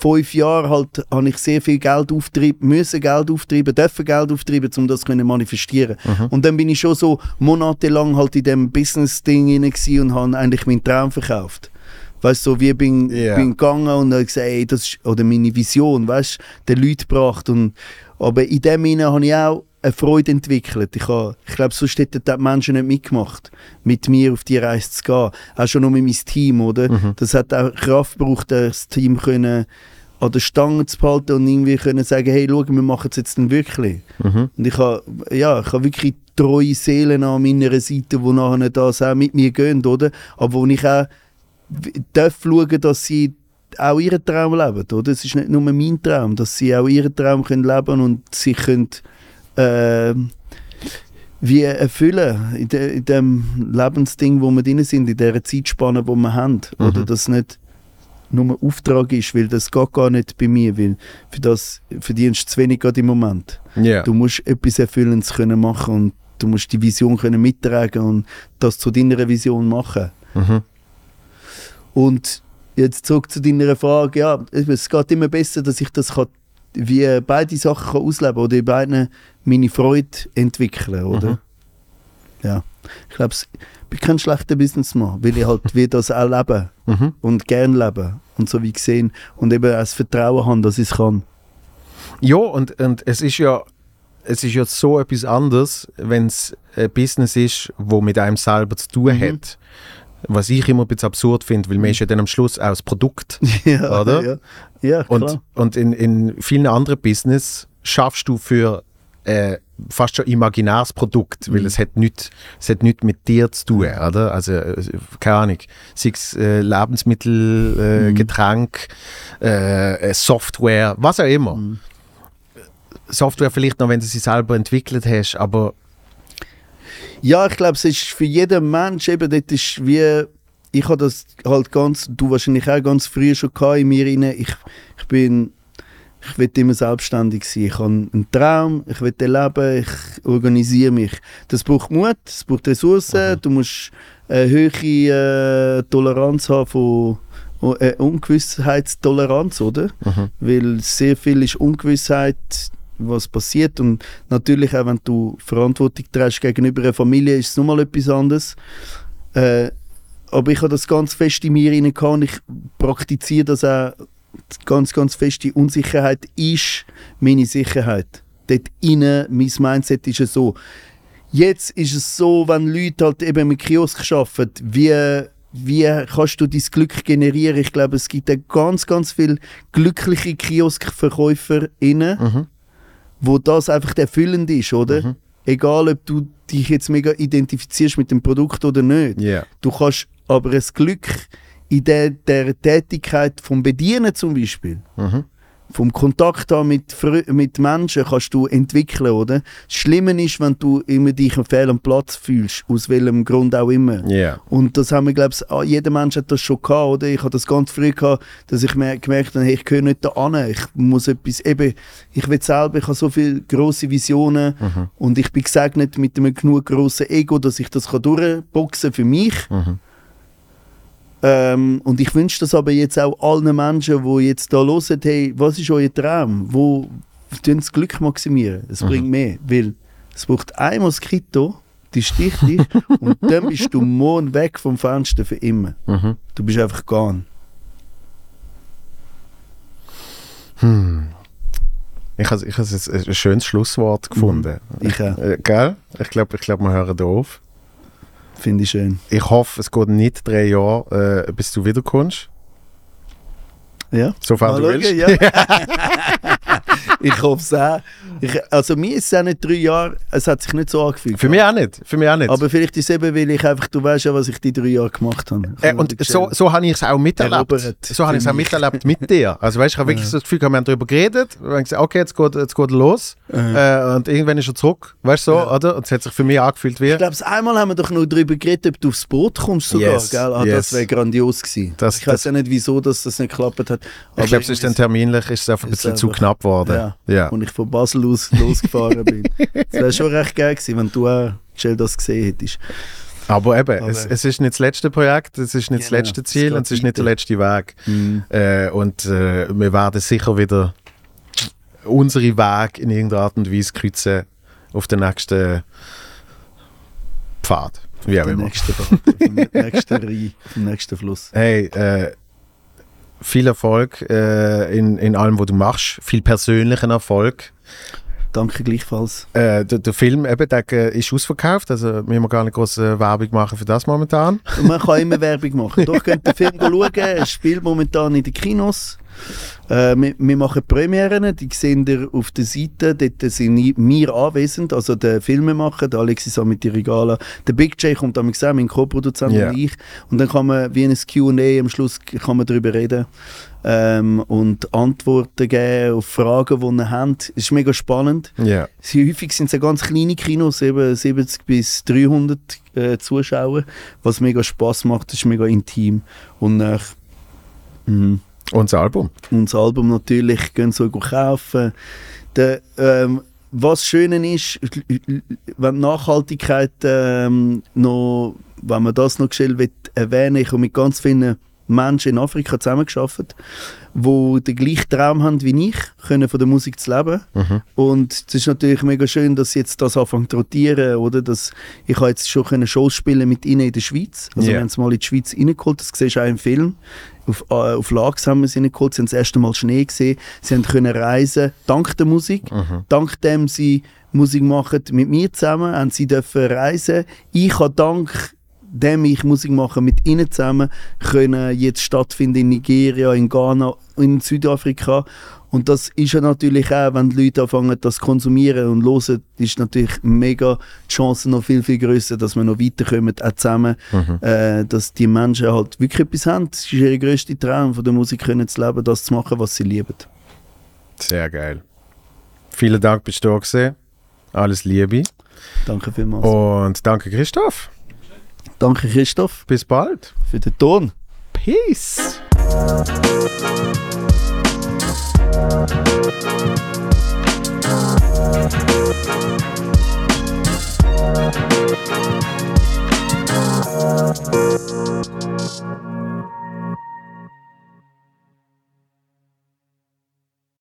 fünf Jahren halt habe ich sehr viel Geld auftreiben, müssen Geld auftreiben, dürfen Geld auftreiben, um das zu manifestieren. Und dann bin ich schon so monatelang halt in dem Business-Ding gewesen und habe eigentlich meinen Traum verkauft. Weißt du, so wie bin, Ja. bin gegangen und habe gesagt, ey, das ist, oder meine Vision, weißt du, den Leuten gebracht. Und, aber in dem hinein habe ich auch eine Freude entwickelt. Ich, habe, ich glaube, sonst hätten die Menschen nicht mitgemacht, mit mir auf die Reise zu gehen. Auch schon nur mit meinem Team, oder? Das hat auch Kraft gebraucht, das Team können an der Stange zu behalten und irgendwie können sagen, hey, schau, wir machen es jetzt dann wirklich. Und ich habe, ja, ich habe wirklich treue Seelen an meiner Seite, die nachher das auch mit mir gehen, oder? Aber wo ich auch darf schauen, dass sie auch ihren Traum leben, oder? Es ist nicht nur mein Traum, dass sie auch ihren Traum können leben und sich können ähm, wie erfüllen in, de, in dem Lebensding, wo wir drin sind, in dieser Zeitspanne, wo wir haben. Oder dass nicht nur ein Auftrag ist, weil das geht gar nicht bei mir, weil für das verdienst du zu wenig gerade im Moment. Ja. Du musst etwas Erfüllendes können machen und du musst die Vision können mittragen und das zu deiner Vision machen. Mhm. Und jetzt zurück zu deiner Frage, ja, es geht immer besser, dass ich das kann, wie beide Sachen kann ausleben oder in beiden meine Freude entwickeln, oder? ja. Ich glaube, ich bin kein schlechter Businessman, weil ich halt wie das auch lebe Mhm. und gern lebe und so wie gesehen und eben auch das Vertrauen habe, dass ich es kann. Ja, und, und es ist ja es ist ja so etwas anderes, wenn es ein Business ist, wo mit einem selber zu tun Mhm. hat. Was ich immer ein bisschen absurd finde, weil man ist ja dann am Schluss auch das Produkt. ja, Oder? Ja, ja klar. Und, und in, in vielen anderen Business schaffst du für äh, fast schon imaginäres Produkt, weil Mhm. es hat nichts nichts mit dir zu tun, oder? Also, äh, keine Ahnung, sei es äh, Lebensmittel, äh, Mhm. Getränk, äh, äh, Software, was auch immer. Mhm. Software vielleicht noch, wenn du sie selber entwickelt hast, aber Ja, ich glaube, es ist für jeden Mensch eben, das ist wie, ich habe das halt ganz, du wahrscheinlich auch ganz früh schon gehabt in mir rein. Ich, ich bin, ich will immer selbstständig sein. Ich habe einen Traum, ich will den leben, ich organisiere mich. Das braucht Mut, es braucht Ressourcen, du musst eine hohe äh, Toleranz haben von äh, Ungewissheitstoleranz, oder? Mhm. weil sehr viel ist Ungewissheit, was passiert und natürlich auch wenn du Verantwortung trägst gegenüber einer Familie, ist es nochmal etwas anderes. Äh, aber ich habe das ganz fest in mir rein und ich praktiziere das auch ganz, ganz fest. Die Unsicherheit ist meine Sicherheit. Dort innen, mein Mindset ist es so. Jetzt ist es so, wenn Leute halt eben mit Kiosk arbeiten, wie, wie kannst du dein Glück generieren? Ich glaube, es gibt ganz, ganz viele glückliche KioskverkäuferInnen, Mhm. Wo das einfach erfüllend ist, oder? Mhm. Egal, ob du dich jetzt mega identifizierst mit dem Produkt oder nicht. Ja. Du kannst aber das Glück in der, der Tätigkeit vom Bedienen zum Beispiel, Mhm. Vom Kontakt haben mit, mit Menschen kannst du entwickeln, oder? Das Schlimme ist, wenn du immer dich am fehl am Platz fühlst, aus welchem Grund auch immer. Ja. Und das haben wir, glaube ich, jeder Mensch hat das schon gehabt, oder? Ich habe das ganz früh gehabt, dass ich mer- gemerkt habe, hey, ich gehöre nicht da an, ich muss etwas, eben, ich will selber, ich habe so viele grosse Visionen Mhm. und ich bin gesegnet mit einem genug grossen Ego, dass ich das kann durchboxen für mich. Mhm. Ähm, und ich wünsche das aber jetzt auch allen Menschen, die jetzt da hören, hey, was ist euer Traum? Wo tun das Glück maximieren? Es Mhm. bringt mehr, weil es braucht ein Moskito, die sticht dich und dann bist du morgen weg vom Fenster für immer. Mhm. Du bist einfach gone. Hm. Ich habe ich has ein schönes Schlusswort gefunden. Ich auch. Äh, gell? Ich glaube, ich glaub, wir hören da auf. Finde ich schön. Ich hoffe, es geht nicht drei Jahre, äh, bis du wiederkommst. Ja? Sofern du Mal willst. schauen, ja. ich hoffe es auch. Ich, also mir ist es auch nicht drei Jahre, es hat sich nicht so angefühlt. Für mich auch nicht. Für mich auch nicht. Aber vielleicht ist es eben, weil ich einfach, du weißt ja, was ich die drei Jahre gemacht habe. Äh, und so, so habe ich es auch miterlebt. Erobert So habe ich es auch miterlebt mit dir. Also weißt, ich habe wirklich Ja. so das Gefühl, wir haben darüber geredet. Wir haben gesagt, okay, jetzt geht, jetzt geht los. Äh, und irgendwann ist er zurück. Weißt du so, Ja. oder? Und es hat sich für mich angefühlt wie. Ich glaube, einmal haben wir doch noch darüber geredet, ob du aufs Boot kommst sogar. Yes, Gell? Ah, yes. Das wäre grandios gewesen. Das- ich weiß ja nicht, wieso dass das nicht geklappt hat. Ich glaube, es ist dann terminlich ist es einfach ein bisschen zu knapp geworden. Ja. Ja. Und ich von Basel aus losgefahren bin. Das wäre schon recht geil gewesen, wenn du auch schnell das gesehen hättest. Aber eben, Aber- es, es ist nicht das letzte Projekt, es ist nicht das Genau, letzte es Ziel geht und es ist nicht der letzte Weg. Mhm. Äh, und äh, wir werden sicher wieder unsere Weg in irgendeiner Art und Weise kreuzen auf den nächsten Pfad. Wie auch immer. nächste Bad, auf dem nächsten Rhein, auf dem nächsten Fluss. Hey, äh, viel Erfolg äh, in, in allem, was du machst. Viel persönlichen Erfolg. Danke gleichfalls. Äh, der, der Film eben, der äh, ist ausverkauft, also wir müssen gar nicht große Werbung machen für das momentan. Und man kann immer Werbung machen. Doch könnt den Film schauen. Er spielt momentan in den Kinos. Äh, wir, wir machen Premieren, die sehen ihr auf der Seite. Dort sind wir anwesend, also der Filmemacher, der Alexis Amitirigala. Der Big J kommt damit zusammen, mein Co-Produzent Ja. und ich. Und dann kann man wie ein Q&A am Schluss kann man darüber reden ähm, und Antworten geben auf Fragen, die ihr habt. Es ist mega spannend. Sie, häufig sind es ja ganz kleine Kinos, eben 70 bis 300 äh, Zuschauer, was mega Spaß macht, das ist mega intim. Und nach mhm. Das Album. das Album natürlich gehen so kaufen. Der, ähm, was Schöne ist, wenn Nachhaltigkeit ähm, noch, wenn man das noch schnell erwähnen, ich habe mit ganz vielen Menschen in Afrika zusammengearbeitet, die den gleichen Traum haben wie ich, können von der Musik zu leben. Mhm. Und es ist natürlich mega schön, dass jetzt das anfängt zu rotieren, oder? Dass ich habe jetzt schon können Shows spielen mit ihnen in der Schweiz. Also Ja. wir haben es mal in die Schweiz reingeholt, das siehst du auch im Film. Auf, äh, auf Lags haben wir sie reingeholt, sie haben das erste Mal Schnee gesehen, sie haben können reisen, dank der Musik. Mhm. Dank dem sie Musik machen mit mir zusammen, haben sie dürfen reisen. Ich habe dank dem ich Musik mache mit ihnen zusammen, können jetzt stattfinden in Nigeria, in Ghana, in Südafrika. Und das ist ja natürlich auch, wenn die Leute anfangen, das zu konsumieren und hören, ist natürlich mega die Chance noch viel, viel größer, dass wir noch weiterkommen, auch zusammen, äh, dass die Menschen halt wirklich etwas haben. Das ist ihr grösster Traum, von der Musik können zu leben, das zu machen, was sie lieben. Sehr geil. Vielen Dank, bist du da gewesen. Alles Liebe. Danke vielmals. Und danke, Christoph. Danke, Christoph. Bis bald. Für den Ton. Peace.